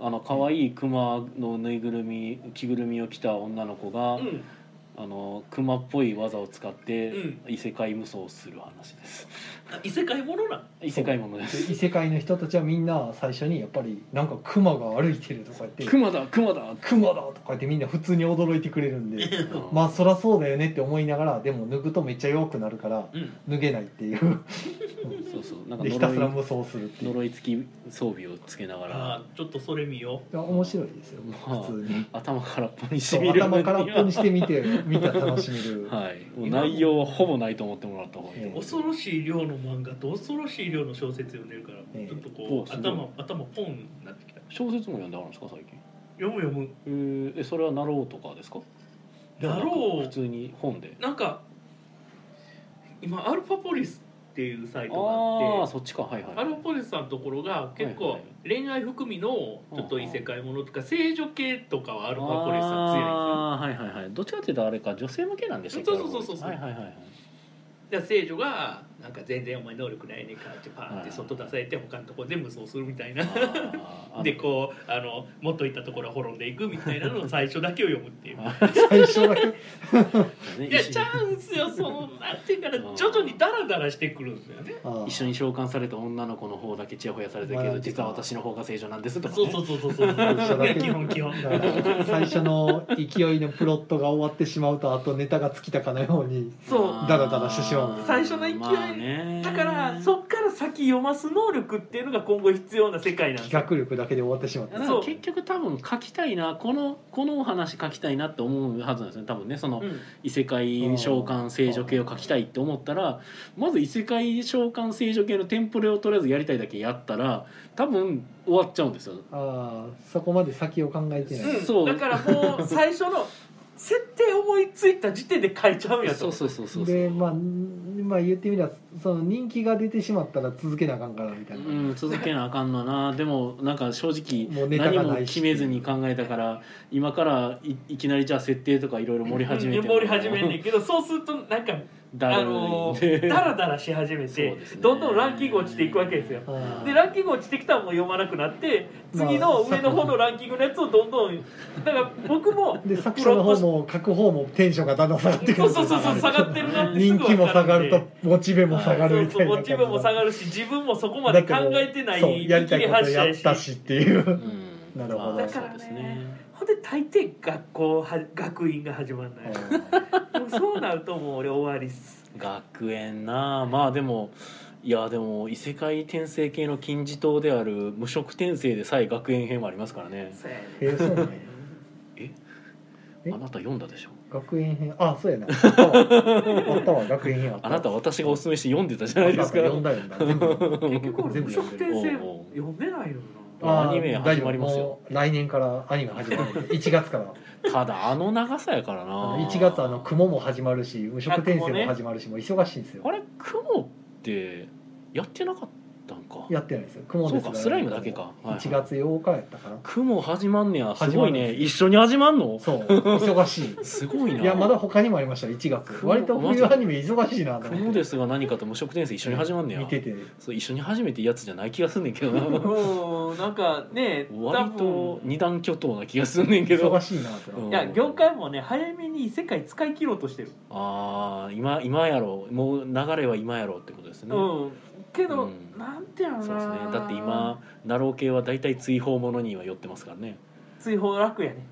A: あの可愛いクマのぬいぐるみ着ぐるみを着た女の子が、
C: うん
A: あのクマっぽい技を使って
C: うん。
A: 異世界無双する話です。
C: 異世界ものなん？
A: 異世界もので
B: です異世界の人たちはみんな最初にやっぱりなんかクマが歩いてるとか言って
A: クマだクマだ。
B: クマだとか言ってみんな普通に驚いてくれるんでまあそりゃそうだよねって思いながらでも脱ぐとめっちゃ弱くなるから
C: うん。
B: 脱げないっていう
A: そうそう。なんか
B: でひたすら
A: 呪い
B: 無双するっていう。
A: 呪い付き装備をつけなが
C: あ
A: ら。
C: ーちょっとそれ見よ
B: いや面白いですよ。
A: まあ
B: 普通に。
A: 頭空っぽにし
B: そう
A: てみる
B: 頭空っぽにして見て見たら楽しめる。
A: はい。もう内容はほぼないと思ってもらった方がいいと思う。
C: う恐ろしい量の漫画と恐ろしい量の小説読んでるから、
B: ええ。
C: ちょっとこう
A: おすごい
C: 頭頭ポンになってきた。
A: 小説も読んであるんですか最近？
C: 読む読む。
A: えーえそれはなろうとかですか？
C: なろう
A: 普通に本で。
C: なんか今アルファポリスっていうサイトが
A: あ
C: あって
A: あそっちかはいはい。
C: アルファポリスさんのところが結構
A: はいはい。
C: 恋愛含みのちょっと異世界ものとか聖女系とかはアルファポリスさん強いんですよ。
A: あーはいはいはい。どっちかっていうとあれか女性向けなんでしたっけ？
C: そうそうそうそうそう。
A: はいはいはいはい
C: じゃあ聖女がなんか全然お前能力ないねんからってパーって外出されて他のところで無双するみたいな。でこうあの元いったところは滅んでいくみたいなのを 最初だけを読むっていう。
B: 最初だけ？
A: ね
C: いや
A: 一緒に
C: ちゃうんすよそのなんていうかな
A: うん。
C: 徐々にダラダラしてくるんですよね。
A: 一緒に召喚された女の子の方だけチヤホヤされたけど
B: まあ
A: 実は私の方が正常なんですとか、ね、
C: そうそうそうそうそう。基本基本。
B: 最初の勢いのプロットが終わってしまうとあとネタが尽きたかのように
C: そう。
B: ダラダラしてしまう
C: 最初の勢い
A: まあね。
C: だからそっから先読ます能力っていうのが今後必要な世界なんですよ。
B: 企画力だけで終わってしまった
A: だから結局多分書きたいなこのこのお話書きたいなって思うはずなんですね多分ね。その
C: うん。
A: 異世界召喚聖女系を書きたいって思ったらまず異世界召喚聖女系のテンプレをとりあえずやりたいだけやったら多分終わっちゃうんですよ。
B: ああそこまで先を考えてない、
C: うん。
A: そう。
C: だからもう最初の設定思いついた時点で書いちゃうんやと。
A: そう。そうそうそう
B: でまあまあ言ってみればその人気が出てしまったら続けなあかんからみたいな、
A: うん、続けなあかんのな。でもなんか正直
B: もう
A: 何も決めずに考えたから今からいいきなりじゃあ設定とかいろいろ盛り始めて
C: うん盛り始めんねんけどそうするとなんか
A: だ
C: あのーダラダラし始めて、
A: ね。
C: どんどんランキング落ちていくわけですよ。でランキング落ちてきたらもう読まなくなって次の上の方のランキングのやつをどんどんだから僕も
B: で作者の方も書く方もテンションがだんだん下がってくる。
C: そうそうそうそう下がってるなってす
B: 人
C: ぐ
B: 気も下が
C: るんで
B: るとモチベも下がるみたいな
C: そうそうモチベも下がるし自分もそこまで考えてない
B: そうやりたいことや
C: や
B: ったしっていう。
A: うん。
B: なるほど。
A: まあ
C: だからね
A: そうですね
C: ほんで大抵学校は学院が始まるのよ。もうそうなるともう俺終わりっす。
A: 学園なあまあでもいやでも異世界転生系の金字塔である無職転生でさえ学園編もありますからね。
C: そうやね。
B: えー、そうなんや。
A: え？
B: え？
A: あなた読んだでしょ？
B: 学園編。あそうやな。あったわあったわ学園編あ
A: なた私がおすすめして読んでたじゃないですか。
B: 読んだ読んだ。全部
C: 結局俺無職転生読んでないのよ
B: あー
A: アニメ始まりますよ。
B: 大丈夫もう来年からアニメ始まるんで 1月から。
A: ただあの長さやから
B: あ
A: な。
B: の1月あの雲も始まるし無色転生も始まるしもう忙しいんですよ。
A: あれ雲ってやってなかった？んか。
B: やってないですよ。雲です
A: そうかスライムだけか。はい
B: 1月8日やったかな。
A: 雲始まんねや。すごいね。一緒に始まんの？
B: そう。忙しい。
A: すごいな。い
B: やまだ他にもありました。1月。
A: 雲
B: 割と冬アニメ忙しいなと思って。
A: 雲ですが何かと無色転生一緒に始まんねや。
B: 見てて
A: そう一緒に始めてやつじゃない気がすんねんけどな。
C: うん。なんかね多
A: 割
C: 分。
A: と二段巨頭な気がすんねんけど。
B: 忙しいな
C: いや業界もね早めに異世界使い切ろうとしてる。
A: ああ今今やろもう流れは今やろってことですね、
C: うんけど、
A: うん。
C: なんてやろな。
A: そうですね。だって今ナロー系は大体追放ものには寄ってますからね
C: 追放楽やね。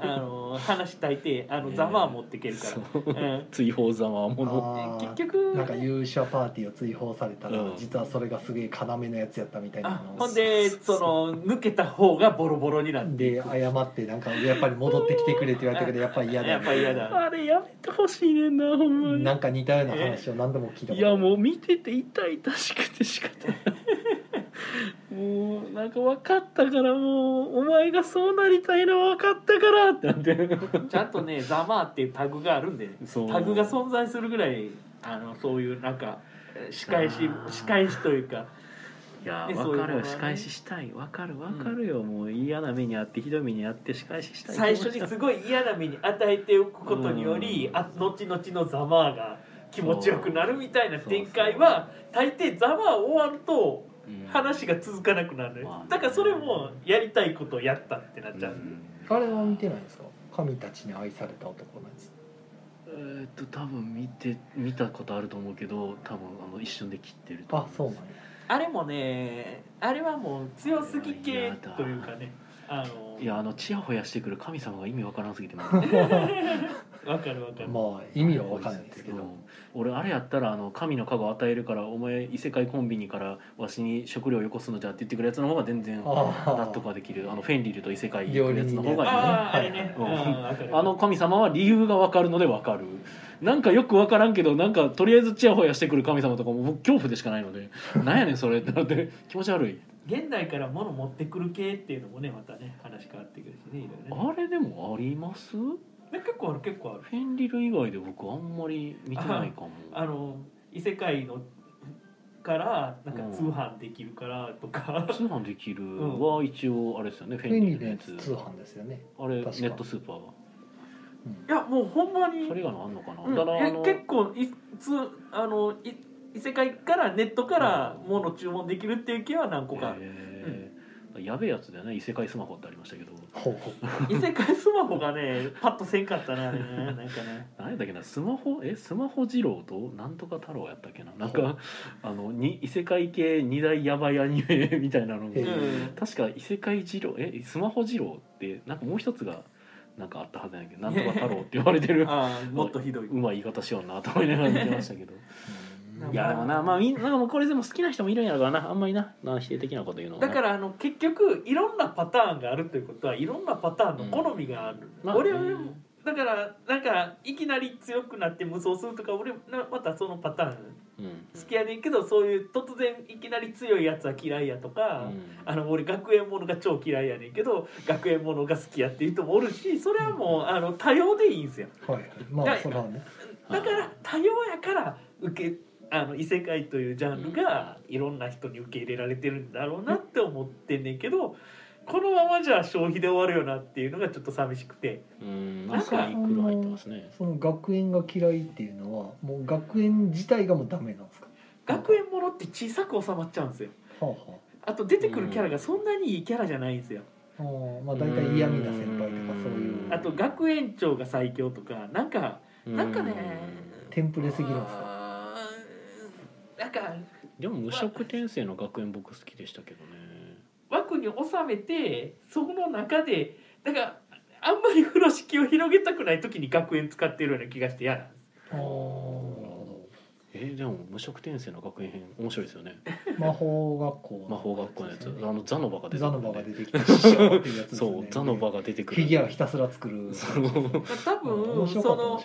C: あの話大抵あの
A: ね
C: ざまあ持っていけるから、う。ん。
A: 追放ざまもの。
C: 結局
B: なんか優勝パーティーを追放されたら、
A: うん。
B: 実はそれがすげえ要のやつやったみたいな
C: ほんでその抜けた方がボロボロになって
B: で謝ってなんかやっぱり戻ってきてくれって言われたけどやっぱり嫌だ
C: やっぱり嫌だ。
A: あれやめてほしいねんなほんまに。
B: なんか似たような話を何度も聞いたこと
A: いやもう見てて痛々しくて仕方ないもうなんか分かったからもうお前がそうなりたいの分かったからってなって。
C: ちゃんとね「ざまあ」っていうタグがあるんでタグが存在するぐらいあのそういうなんかえー仕返し仕返しというか。
A: いや
C: ね
A: 分かる仕返ししたい。分かる分かるよ、もう嫌な目にあってひどい目にあって仕返ししたい。
C: 最初にすごい嫌な目に与えておくことにより、
A: うん。
C: あ後々のざまあが気持ちよくなるみたいな展開は大抵ざまあ終わると
A: うん
C: 話が続かなくなる、
A: まあね。
C: だからそれもやりたいことをやったってなっちゃう、
A: うん。
B: あれは見てないですか？神たちに愛された男のやつ。
A: えーっと多分見て見たことあると思うけど多分あの一瞬で切ってると思
B: あそうなんや。
C: あれもねあれはもう強すぎ系というかね。あの
A: いやあのチヤホヤしてくる神様が意味わからんすぎて
C: わかるわかる、
B: まあ意味は分かんないですけど。
A: うん俺あれやったらあの神の加護を与えるからお前異世界コンビニからわしに食料をよこすのじゃって言ってくるやつの方が全然
B: あ
A: 納得はできる。あのフェンリルと異世界行くやつの方がいいね
C: あああれね、
A: うん。あの神様は理由が分かるので分かる。なんかよく分からんけどなんかとりあえずチヤホヤしてくる神様とかも僕恐怖でしかないので。なんやねんそれってなって。気持ち悪い
C: 現代から物持ってくる系っていうのもねまたね話変わってくるしねいろいろね。
A: あれでもあります？フ
C: ね結構ある結構ある。
A: ェンリル以外で僕あんまり見てないかも。
C: あの異世界のからなんか通販できるからとか、
A: 通販できるは一応あれですよねフェンリルのやつ。
B: 通販ですよね。
A: あれネットスーパーが
C: いやもうほんまに。
A: それ以外のあんのかな、
C: うん。
A: だからあの
C: え結構いつあのい異世界からネットから物注文できるっていう系は何個か
A: やべえやつだよね。異世界スマホってありましたけど。
C: 異世界スマホがねパッとせんかったなあれね。なんかね。
A: 何やったっけなスマホえスマホ二郎となんとか太郎やったっけな。なんかあのに異世界系二大ヤバいアニメ みたいなのが。確か異世界二郎えスマホ二郎ってなんかもう一つがなんかあったはずやけどなんとか太郎って言われてる。
C: もっとひどい。う
A: まい言い方しようなと思いながら見てましたけど。
B: う ん
A: いやでもなまあ。みんなんかもうこれでも好きな人もいるんやろうからな。あんまりな。な否定的なこと言うの
C: だからあの結局いろんなパターンがあるということはいろんなパターンの好みがある、
A: まあ
C: 俺は
A: ね
C: だからなんかいきなり強くなって無双するとか俺なまたそのパターン。
A: うん。
C: 好きやねんけどそういう突然いきなり強いやつは嫌いやとか、
A: うん。
C: あの俺学園ものが超嫌いやねんけど学園ものが好きやっていう人もおるしそれはもうあの多様でいいんですよ。
B: はい。はいまあそれはね。
C: だから多様やから受けあの異世界というジャンルがいろんな人に受け入れられてるんだろうなって思ってんねんけどこのままじゃ消費で終わるよなっていうのがちょっと寂しくて。
A: うん。
C: なんか
A: サイクル入ってますね。
B: その学園が嫌いっていうのはもう学園自体がもうダメなんですか？
C: 学園ものって小さく収まっちゃうんですよ。
B: はあは
C: あ。と出てくるキャラがそんなにいいキャラじゃないんですよ。
B: ああーまあ大体嫌味な先輩とかそういう。
C: あと学園長が最強とかなんかなんかね
B: テンプレすぎるんですか？
C: あーなんか
A: でも無色転生の学園僕好きでしたけどね。
C: 枠に収めてその中でだからあんまり風呂敷を広げたくない時に学園使ってるような気がして嫌なんです
A: えーでも無職転生の学園編面白いですよね。
B: 魔法学校。
A: 魔法学校のやつ。あのザノバが出てく
B: ザ
A: る
B: ノバが出てきて師匠っていうやつですよね
A: そう ザノバが出てく
B: フ
A: る
B: ィギュアひたすら作る。
C: 多
B: 面
C: 分その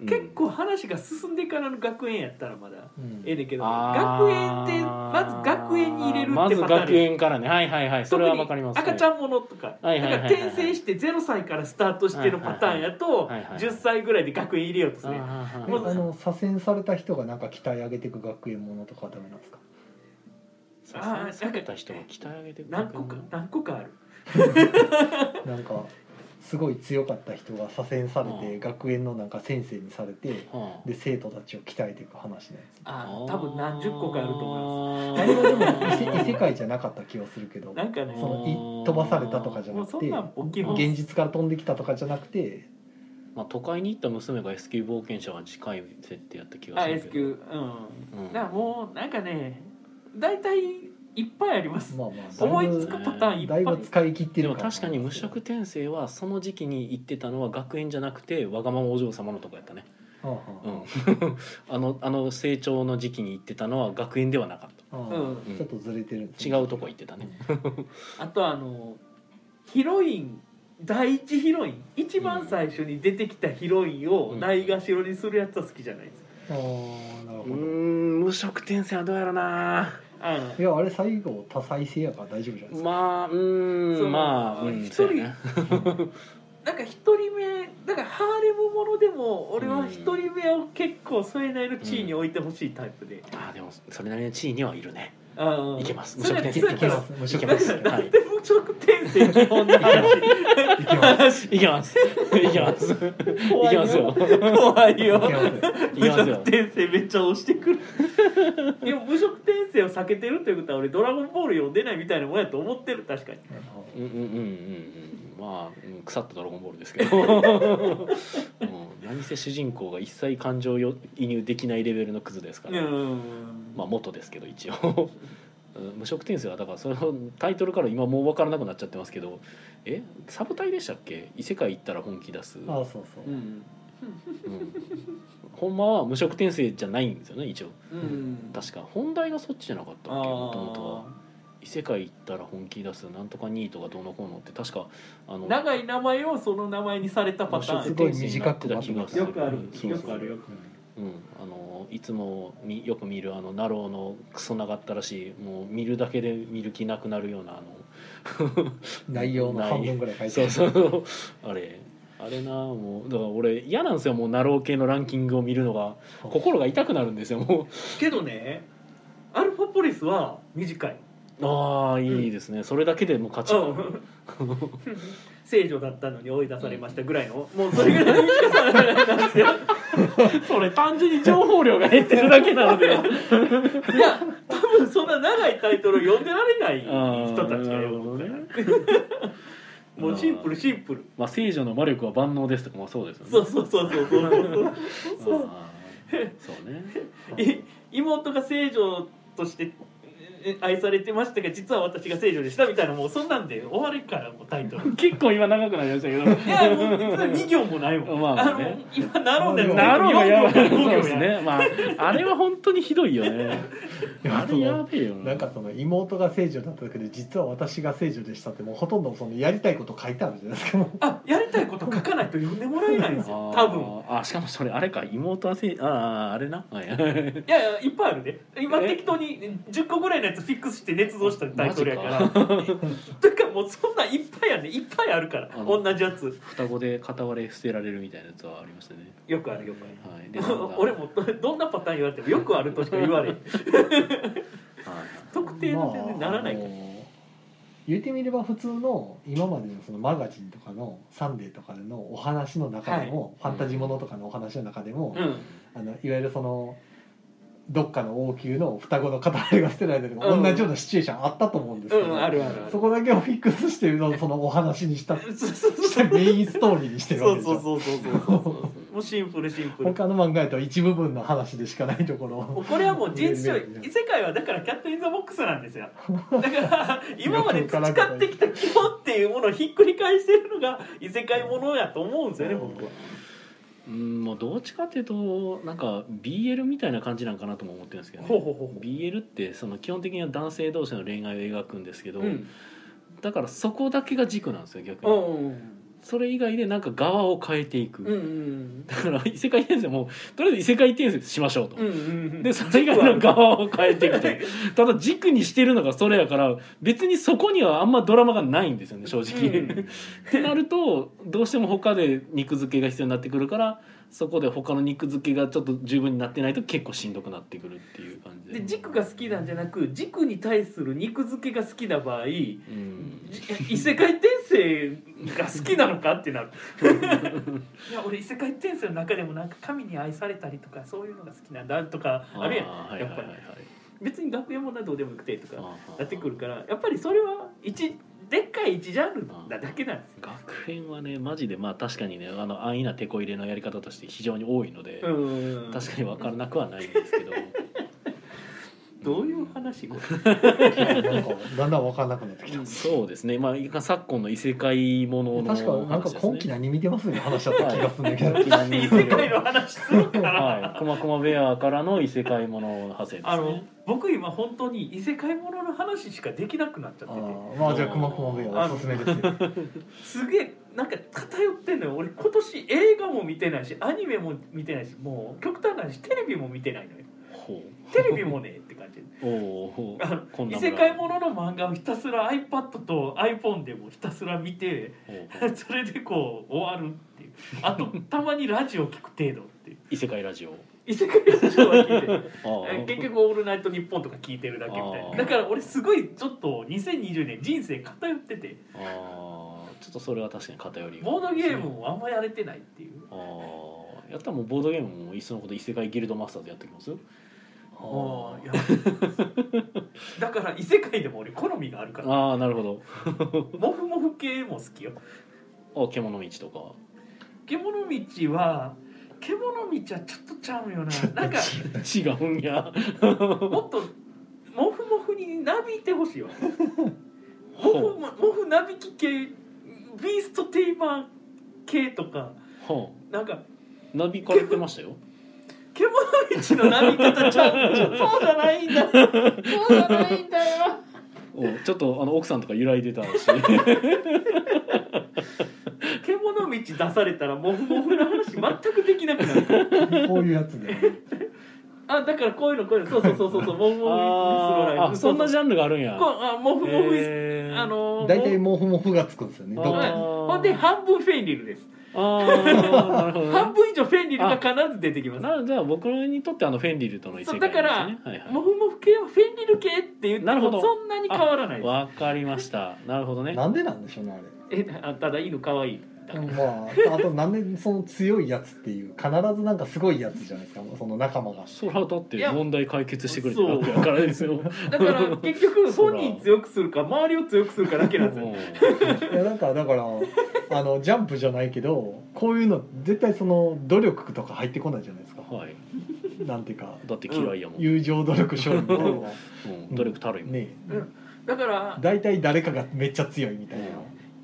A: うん。
C: 結構話が進んでからの学園やったらまだ
B: うん。
C: ええねんけど学園ってまず学園に入れる
A: まず
C: ってパターン。
A: 学園からね。はいはいはい。それはわかります。
C: 赤ちゃんものとか
A: はい。はい
C: 転生して0歳からスタートしてるパターンやと
A: はいはいはい
C: 10歳ぐらいで学園入れようとする
A: あー。
C: もう
B: あの左遷された人がなんか鍛え上げていく学園ものとかはダメなんですか？
A: 左遷された人を鍛え上げてく
C: 何個か何個かある。
B: なんかすごい強かった人が左遷されて
A: うん。
B: 学園のなんか先生にされて
A: はあ
B: で生徒たちを鍛えていく話のやつ
C: あー多分何十個かあると思い
B: あれはでも異世異世界じゃなかった気がするけど
C: ますなんかね。
B: そのい飛ばされたとかじゃなくて現実から飛んできたとかじゃなくて
A: まあ都会に行った娘が S 級冒険者は次回設定やった気が
C: あ
A: する
C: S
A: けど。
C: 級うん
A: うん。
C: だからもうなんかね大体いっぱいあります。
B: まあまあ
C: 思いつくパターンいっぱい。
B: だいぶ使い切ってる
A: でも確かに無職転生はその時期に行ってたのは学園じゃなくてわがままお嬢様のとこやったね、
B: はあは
A: うん、あのあの成長の時期に行ってたのは学園ではなかっ
B: あはあ
C: うん。
B: ちょっとずれてる。
A: 違うとこ行ってたね。
C: あとあのヒロイン第一ヒロイン一番最初に出てきたヒロインを
A: うん。
C: ないがしろにするやつは好きじゃないです。
B: ああなるほど。
A: ん無職転生はどうやろな。
C: あ
B: いやあれ最後多彩性やから大丈夫じゃないですか、
A: まあうー
C: そう。ん
A: まあうん
C: 一人
A: そう
C: な。んか一人目だからハーレムものでも俺は一人目を結構それなりの地位に置いてほしいタイプで、
A: あでもそれなりの地位にはいるね。
C: あ
A: いけます。無職転生。
B: いけます。無
A: い
B: 職
A: けます。
C: だから
A: はい
C: なんで無職転生基本の？話
B: いけます。
A: いけます。いけます。よ。
C: 怖いよ。無職転生めっちゃ押してくるでも無職転生を避けてるということは俺「ドラゴンボール」読んでないみたいなもんやと思ってる。確かに。
A: うんうんうんうんうんまあうん腐ったドラゴンボールですけど、うん、何せ主人公が一切感情よ移入できないレベルのクズですから、
C: うん。
A: まあ元ですけど一応。うん無職転生はだからそのタイトルから今もう分からなくなっちゃってますけどえサブタイでしたっけ？異世界行ったら本気出す、
B: ああそうそう、
C: うん。
A: うん、ほんまは無職転生じゃないんですよね一応。
C: うん。
A: 確か。本題がそっちじゃなかったっけ？もともとは。
C: あ
A: 異世界行ったら本気出すなんとかニートがどうのこうのって確かあの
C: ー長い名前をその名前にされたパターン。
B: すごい短くまとめた
C: よくある。
A: そうそう。
C: よくあるよく
A: うん、あのいつもみよく見るあのなろうのクソ長ったらしい。もう見るだけで見る気なくなるようなあの
B: 内容の半分ぐらい書いて
A: そう
B: ある。
A: そうあれあれなもうだから俺嫌なんですよもうなろう系のランキングを見るのが 心が痛くなるんですよも
C: けどねアルファポリスは短い。う
A: ああいいですね、それだけでもう勝ち
C: 聖 女だったのに追い出されましたぐらいのもうそれぐらいの短さなんですよ
A: それ単純に情報量が減ってるだけなので。
C: いや多分そんな長いタイトル読んでられない人たちが読む
A: ね。
C: もうシンプルシンプル。
A: まあ聖女の魔力は万能ですとかもそうですよね。
C: そうそうそうそうそう。そう
A: そうね。
C: い妹が聖女としてえ愛されてましたが実は私が聖女でしたみたいなもうそんなんで終わるからもうタイトル。
A: 結構今長くなりましたけど。
C: いやもう実は2行もないもん、
A: ま あまあね
C: の今ナローのやつ
A: なるほどや。ばい
C: 4行
A: そう
C: 5行や
A: ですね。まああれは本当にひどいよね。あれやべえよな。
B: なんかその妹が聖女だっただけで実は私が聖女でしたってもうほとんどそのやりたいこと書いてあるじゃないですか
C: あやりたいこと書かないと読んでもらえないんですよ多分。
A: あしかもそれあれか妹はせあああれな。はい。
C: いやいやいっぱいあるで。今適当に10個ぐらいのやつフィックスして捏造したタイトルやから。
A: マ
C: というかもうそんなんいっぱいやね。いっぱいあるから。同じやつ。
A: 双子で片割れ捨てられるみたいなやつはありましたね。
C: よくあるよくある。
A: はい。
C: 俺もどんなパターン言われてもよくあるとしか言われん。
A: はい
C: 特定の点にならないから、
B: まああの言ってみれば普通の今までのそのマガジンとかのサンデーとかでのお話の中でも、ファンタジーものとかのお話の中でも、
C: うん。
B: あのいわゆるそのどっかの王宮の双子の片割れが捨てられたりとか、
C: うん。
B: 同じようなシチュエーションあったと思うんですけど、
C: うんあるあるある。
B: そこだけをフィックスしてるそのお話にした
C: そうそうそう
B: してメインストーリーにしてるわけでしょ
C: そうそうそうそうそうそう。もうシンプルシンプル。
B: 他の漫画やと一部分の話でしかないところ。を
C: もうこれはもう実証異世界はだからキャット・イン・ザ・ボックスなんですよ。だから今まで培ってきた基本っていうものをひっくり返してるのが異世界ものやと思うんですよね僕は
A: うんもうどっちかっていうとなんか BL みたいな感じなんかなとも思ってるんですけどね。
C: ほうほうほうほ
A: BL ってその基本的には男性同士の恋愛を描くんですけど、
C: ううん。
A: だからそこだけが軸なんですよ逆
C: う
A: に、
C: ん
A: それ以外でなんか側を変えていく、
C: うんうん
A: だから異世界転生もとりあえず異世界転生しましょうと、
C: うんうん
A: でそれ以外の側を変えてきて ただ軸にしてるのがそれやから別にそこにはあんまドラマがないんですよね正直、
C: うん。
A: ってなるとどうしても他で肉付けが必要になってくるからそこで他の肉付けがちょっと十分になってないと結構しんどくなってくるっていう感じで。
C: で軸が好きなんじゃなく軸に対する肉付けが好きな場合
A: うん。
C: 異世界転生が好きなのかってなる。いや俺異世界転生の中でもなんか神に愛されたりとかそういうのが好きなんだとかあるやん。
A: ーはいはいはいはい。
C: 別に学園もなどうでもよくてとかなってくるからやっぱりそれは一でっかい一ジャンルなだけなんですよ。
A: 学園はねマジでまあ確かにねあの安易なテこ入れのやり方として非常に多いので、
C: うん
A: 確かに分からなくはないんですけど
C: どういう話これ？
B: なんかだんだん分かんなくなってきた。
A: そうですね。まあ昨今の異世界ものの
B: 確かなんか今期何見てますね話だった気がするんだけど。
C: だって異世界の話するから、
A: はい、ベアからの異世界もの派生です
C: あの
A: ね。
C: 僕今本当に異世界ものの話しかできなくなっちゃっ
B: あ
C: て。て
B: ーまあじゃあくまくま部屋おすすめですよ。
C: すげえなんか偏ってんのよ。俺今年映画も見てないしアニメも見てないしもう極端な話テレビも見てないのよ。
A: ほ
C: テレビもねって異世界ものの漫画をひたすら iPad と iPhone でもひたすら見て それでこう終わるっていう。あとたまにラジオ聞く程度っていう。
A: 異世界ラジオ。
C: 異世界ラジオは聞いて 結局「オールナイトニッポン」とか聞いてるだけみたいな。だから俺すごいちょっと2020年人生偏ってて。
A: あーちょっとそれは確かに偏りが。
C: ボードゲームもあんまやれてないっていう。
A: ああやったらもうボードゲームもいっそのこと異世界ギルドマスターズやってきます？
C: ああい。や だから異世界でも俺好みがあるから。
A: ああなるほど。
C: モフモフ系も好きよ。
A: あ獣道とか。
C: 獣道は獣道はちょっとちゃうよな。なんか
A: 違うんや。
C: もっとモフモフになびいてほしいわ。モフモフなびき系ビーストテイバー系とか。
A: は
C: なんか
A: あなびかれてましたよ
C: 獣道のなび方ちゃう？そうじゃないんだ。そうじゃないんだよ。
A: おちょっとあの奥さんとか揺らいでたし
C: 獣道出されたらモフモフの話全くできなくなる。
B: こういうやつで。
C: あだからこういうのこういうの。そうそうそうそうそう。モフモフ
A: あー
C: ライフン
A: あそんなジャンルがあるんや。
C: こうあモフモフあのー
B: 大体モフモフがつくんですよね。どっかに。
C: ほんで半分フェンリルです
A: ああなるほどね。
C: 半分以上フェンリルが必ず出てきます。
A: なじゃあ僕にとってあのフェンリルとの異世界
C: そうだから、
A: ですね。はいはい。
C: モフモフ系はフェンリル系って言って
A: なるほど。
C: もそんなに変わらない
A: わかりました。なるほどね。
B: なんでなんでしょうねあれ。
C: えあただ犬可愛い。だから
B: まああとなんでその強いやつっていう必ずなんかすごいやつじゃないですか。その仲間が。
A: そらだって問題解決してくれてるわからですよ。
C: だから 結局本人強くするか周りを強くするかだけなんですよ。
A: うん
B: いやなんかだからあのジャンプじゃないけどこういうの絶対その努力とか入ってこないじゃないですか。
A: はい。
B: なんていうか。
A: だって嫌いやもん、
B: 友情努力勝利みたいなのが
A: うん。努力たるいもん、
B: ね
C: だから
B: 大体誰かがめっちゃ強いみたいな。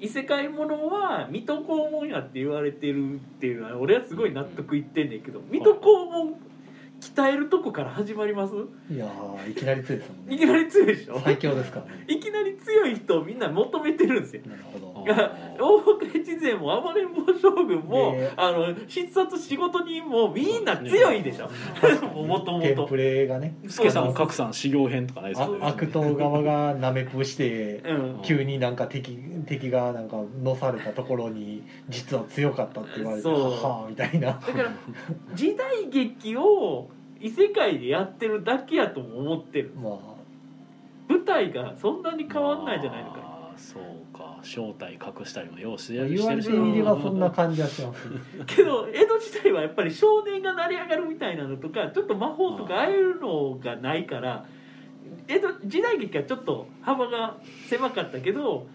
C: 異世界ものは水戸黄門やって言われてるっていうのは俺はすごい納得いってんねんけど水戸黄門鍛えるとこから始まります？
B: いやーいきなり強いですもんね。
C: いきなり強いでしょ？
B: 最強ですからね。
C: いきなり強い人をみんな求めてるんですよ。
B: なるほど。
C: 大岡越前も暴れん坊将軍も、
B: ね
C: あの必殺仕事人もみんな強いでしょ。もともと
B: プレがね。
A: 助さん格さん修行編とかないです
B: あ
A: か
B: 悪党側がなめくして
C: うん。
B: 急になんか敵敵がなんかのされたところに実は強かったって言われて
C: そう。
B: はあみたいな。
C: だから時代劇を異世界でやってるだけやとも思ってる。
B: まあ。
C: 舞台がそんなに変わんないじゃないのか。
A: あーそうか。正体隠したりもようして
B: 言われて
A: る
B: みればそんな感じはします。
C: けど江戸時代はやっぱり少年が成り上がるみたいなのとかちょっと魔法とかああいうのがないから江戸時代劇はちょっと幅が狭かったけど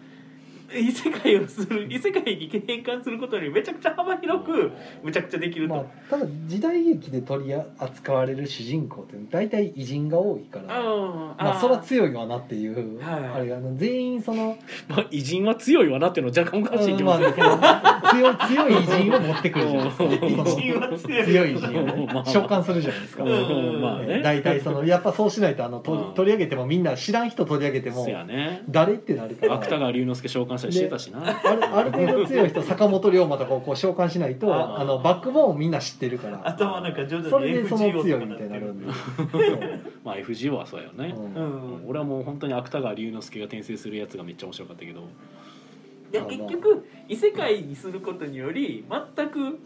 C: 異世界をする異世界に変換することにめちゃくちゃ幅広くむちゃくちゃできると、
B: まあ、ただ時代劇で取り扱われる主人公って大体偉人が多いから
C: あ
B: まあそれは強いわなっていう、
C: はい。
B: あれがあの全員その、
A: まあ偉人は強いわなっていうのは若干おかしいけど、
B: まあ、だけど強い強い偉人を持ってくるじゃないですか。
C: 強い。
B: 偉人をね
A: まあ。
B: 召喚するじゃないですか、
C: うん。
A: まあね。
B: 大体そのやっぱそうしないとあの取り上げてもみんな知らん人取り上げても誰ってなるから。
A: 芥川龍之介召喚したりしてたしな。
B: ある ある程度強い人坂本龍馬とかをこう召喚しないと
C: あ
B: あのバックボーンをみんな知ってるから。
C: 頭の中徐
B: それ
C: 々に
B: でその強いみたいになるんで
A: まあ FGO はそうやよね、
B: うん。
C: うん。
A: 俺はもう本当に芥川龍之介が転生するやつがめっちゃ面白かったけど。
C: で結局異世界にすることにより全く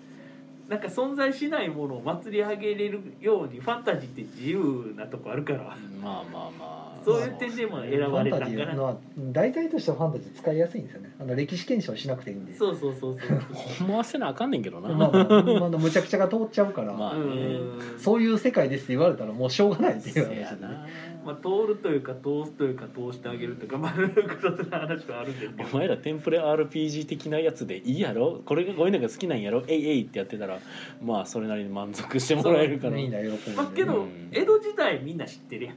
C: なんか存在しないものを祭り上げれるようにファンタジーって自由なとこあるから。
A: まあまあまあ
C: そういう点でも選ばれたんか
B: ファンタジー
C: な
B: のは題材としてはファンタジー使いやすいんですよね。あの歴史検証しなくていいんで。
C: そうそうそうそう。
A: 思わせなあかんねんけどな、
B: まあ、まあ、まあ、むちゃくちゃが通っちゃうから、
A: まあ
C: うん。
B: そういう世界ですって言われたらもうしょうがないっていう
A: せやな。
B: 話でね
C: まあ通るというか通すというか通してあげるというかまあ複雑な話はあるんですけど。
A: お前らテンプレ RPG 的なやつでいいやろ？これがこういうのが好きなんやろ？えいえいってやってたらまあそれなりに満足してもらえるから。
B: みんな喜んで、ね。
C: まあけど
A: うん。
C: 江戸時代みんな知ってるやん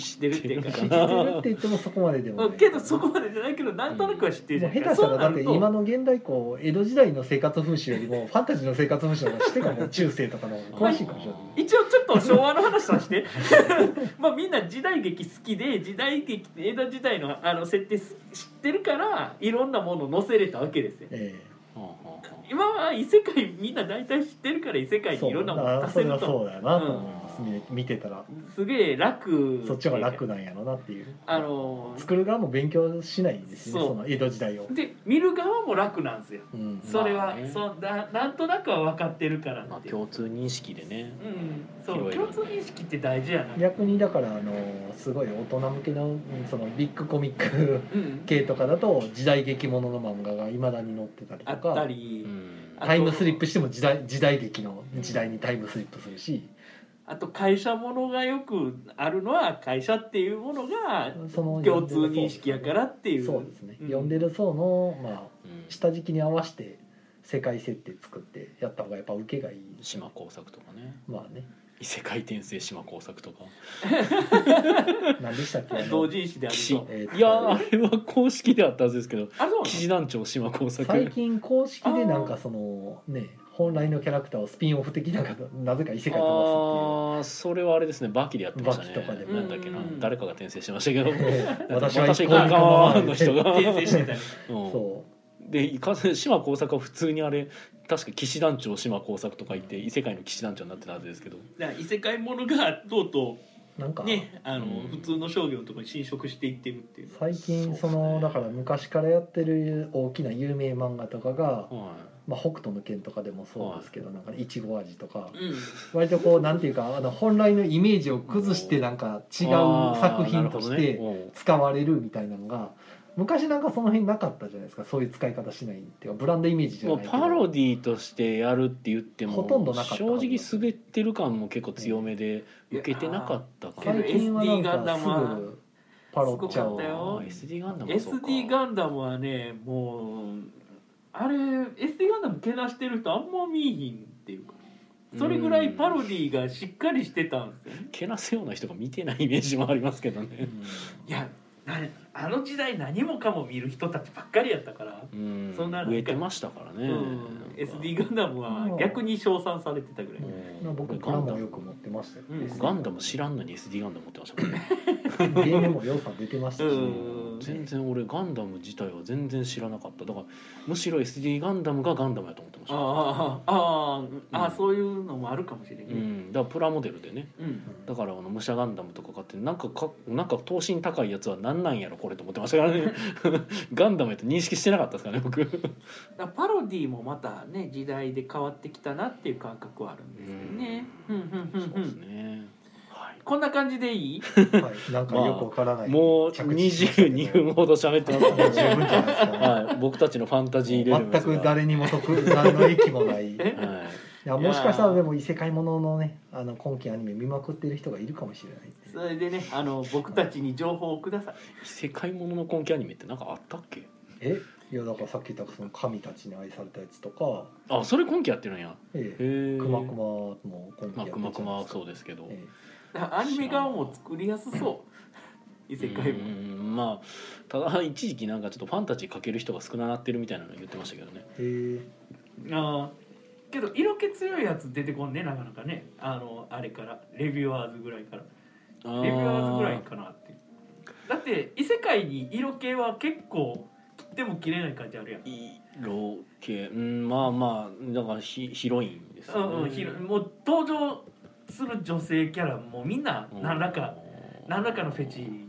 C: 知ってるっていうか。
A: 知ってる
B: って言ってもそこまででも
C: けどそこまでじゃないけどなんとなくは知ってるじゃ
B: もう
C: ない
B: 下手したらだって今の現代こう江戸時代の生活風習よりもファンタジーの生活風習の方がしてかも中世とかの詳しいかもしれない
C: 一応ちょっと昭和の話させて。まあみんな時代劇好きで時代劇江戸時代のあの設定す知ってるからいろんなものを載せれたわけですよ。
B: え
A: はあはあはあ
C: 今は異世界みんな大体知ってるから異世
B: えそう
C: 界にいろんなもの
B: あ
C: 出せると。
B: うだよなと思います、見見てたら
C: すげえ楽
B: そっちの方が楽なんやろなっていう。
C: あの
B: 作る側も勉強しないんですよね
C: そ
B: の江戸時代を、
C: で見る側も楽なんですよ。
B: うん、
C: それは、
A: まあね。
C: そうだなんとなくは分かってるから
A: まあ共通認識でね。
C: うん。そう共通認識って大事やな
B: 逆にだからあのすごい大人向けのうんそのビッグコミック
C: うん。
B: 系とかだと時代劇ものの漫画がいまだに載ってたり
C: あ
B: とか
C: ったり、
A: うん。
C: あ
B: タイムスリップしても時代時代劇の時代にタイムスリップするし
C: あと会社ものがよくあるのは会社っていうものが
B: その
C: 共通認識やからっていう。
B: そうですね、
C: うん。
B: 読んでる層の、まあ、
A: うん。
B: 下敷きに合わせて世界設定作ってやった方がやっぱ受けがいい。
A: 島工作とかね。
B: まあね。
A: 異世界転生島工作とか。
B: 何でしたっけ？
C: 同人誌であると
B: えーと。
A: いやーあれは公式であったはずですけど。
C: あそうなの？
A: 騎士団長島工作。
B: 最近公式でなんかそのね本来のキャラクターをスピンオフ的なのがなぜか異世界飛ばすっていう。
A: ああそれはあれですね。バキでやってましたね。
B: バキとかでも。
A: なんだっけな。
C: うん。
A: 誰かが転生してましたけど。
B: ええ 私は
A: 私
B: 一向に構わない
A: の人が。
C: 転生してたね。
A: うん。
B: そ
A: でいか島工作は普通にあれ確か騎士団長島工作とか言って異世界の騎士団長になってたはずですけど。
C: だから異世界ものがとうと
B: うなんか
C: うねあの、
A: うん。
C: 普通の商業のところに侵食していってるっていう。
B: 最近そ
A: そうですね。
B: のだから昔からやってる大きな有名漫画とかが、
A: は
B: まあ、北斗の拳とかでもそうですけどなんかいちご味とか
C: うん。
B: 割とこうなんていうかあの本来のイメージを崩してなんか違う作品として使われるみたいなのが昔なんかその辺なかったじゃないですかそういう使い方しないっていうかブランドイメージじゃ
A: もう
B: ない
A: パロディーとしてやるって言っても
B: ほとんどなかった
A: 正直滑ってる感も結構強めで
C: うん
A: 受けてなかったか
B: 最近はなんかすぐパロっちゃう
A: SD ガンダムは
C: ねもうあれ SD ガンダムけなしてる人あんま見えひんっていうかそれぐらいパロディがしっかりしてたんですよね。
A: けなすような人が見てないイメージもありますけどね。
C: いやなあの時代何もかも見る人たちばっかりやったから、
A: うん。
C: そんななんか
A: 植えてましたからね、
C: うん、SD ガンダムは逆に称賛されてたぐらい、
A: うん。
B: 僕プラモよく持ってましたよ、
C: うん。
A: ガンダム知らんのに SD ガンダム持ってましたからね。
B: ゲームも良さ出てましたし、
C: うん。
A: 全然俺ガンダム自体は全然知らなかった。だからむしろ SD ガンダムがガンダムやと思ってました。
C: ああああああ、
A: うん。
C: そういうのもあるかもしれない、
A: うん、だからプラモデルでね。
C: うん。
A: だからあの武者ガンダムとか買ってなんかかなんか等身高いやつは何なんやろこれと思ってましたからね。ガンダムやと認識してなかったですからね僕。
C: だからパロディもまたね時代で変わってきたなっていう感覚はあるんですけどね。うんうんうん。
A: そうです
C: うん
A: ね、はい。
C: こんな感じでいい？
B: はい、なんかよくわからない、ましたけど
A: 22分ほど喋ってますね。
B: 十分じゃないですか、
A: はい、僕たちのファンタジーレベル
B: 全く誰にも得何の益もない。
A: はい
B: やもしかしたらでも異世界もののねあの今期アニメ見まくってる人がいるかもしれない
C: それでねあの僕たちに情報をください。
A: 異世界ものの今期アニメってなんかあったっけ？
B: え？いやだからさっき言ったその神たちに愛されたやつとか、
A: あそれ今期やってるんや。
B: え
A: へえ
B: え、くまくまも今期
A: まあ
B: やって
A: くまくまそうですけど、
B: え
C: だからアニメ側も作りやすそう。異世界も。
A: うんまあただ一時期なんかちょっとファンタジーかける人が少ななってるみたいなの言ってましたけどね。
B: えへ
C: あーけど色気強いやつ出てこんねなかなかね。あのあれから。レビュアーズぐらいから。レビュアーズぐらいかなってだって異世界に色気は結構切っても切れない感じあるやん。
A: 色気。うんまあまあだからヒヒロインですよね。
C: うんうんもう登場する女性キャラもうみんな何らか
A: うん
C: 何らかのフェチ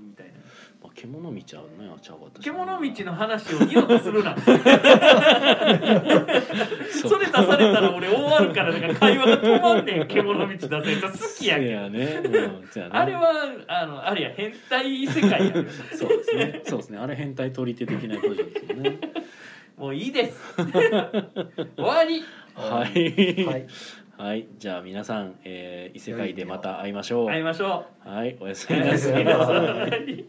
A: 獣道はねあちゃうかったし
C: 獣道の話を二度とするな。
A: そ
C: それ出されたら俺終わるからだから会話が止まんねん。獣道出せると好きやけん。
A: やね、
C: あれはあのあれや変態異世界や
A: そうですね。そうですね。あれ変態取り手的なポジションですよね。
C: もういいです。終わり。
A: はい。
B: はい。
A: はい、じゃあ皆さん、えー異世界でまた会いましょう。
C: 会いましょう。
A: はい。
C: おやすみなさい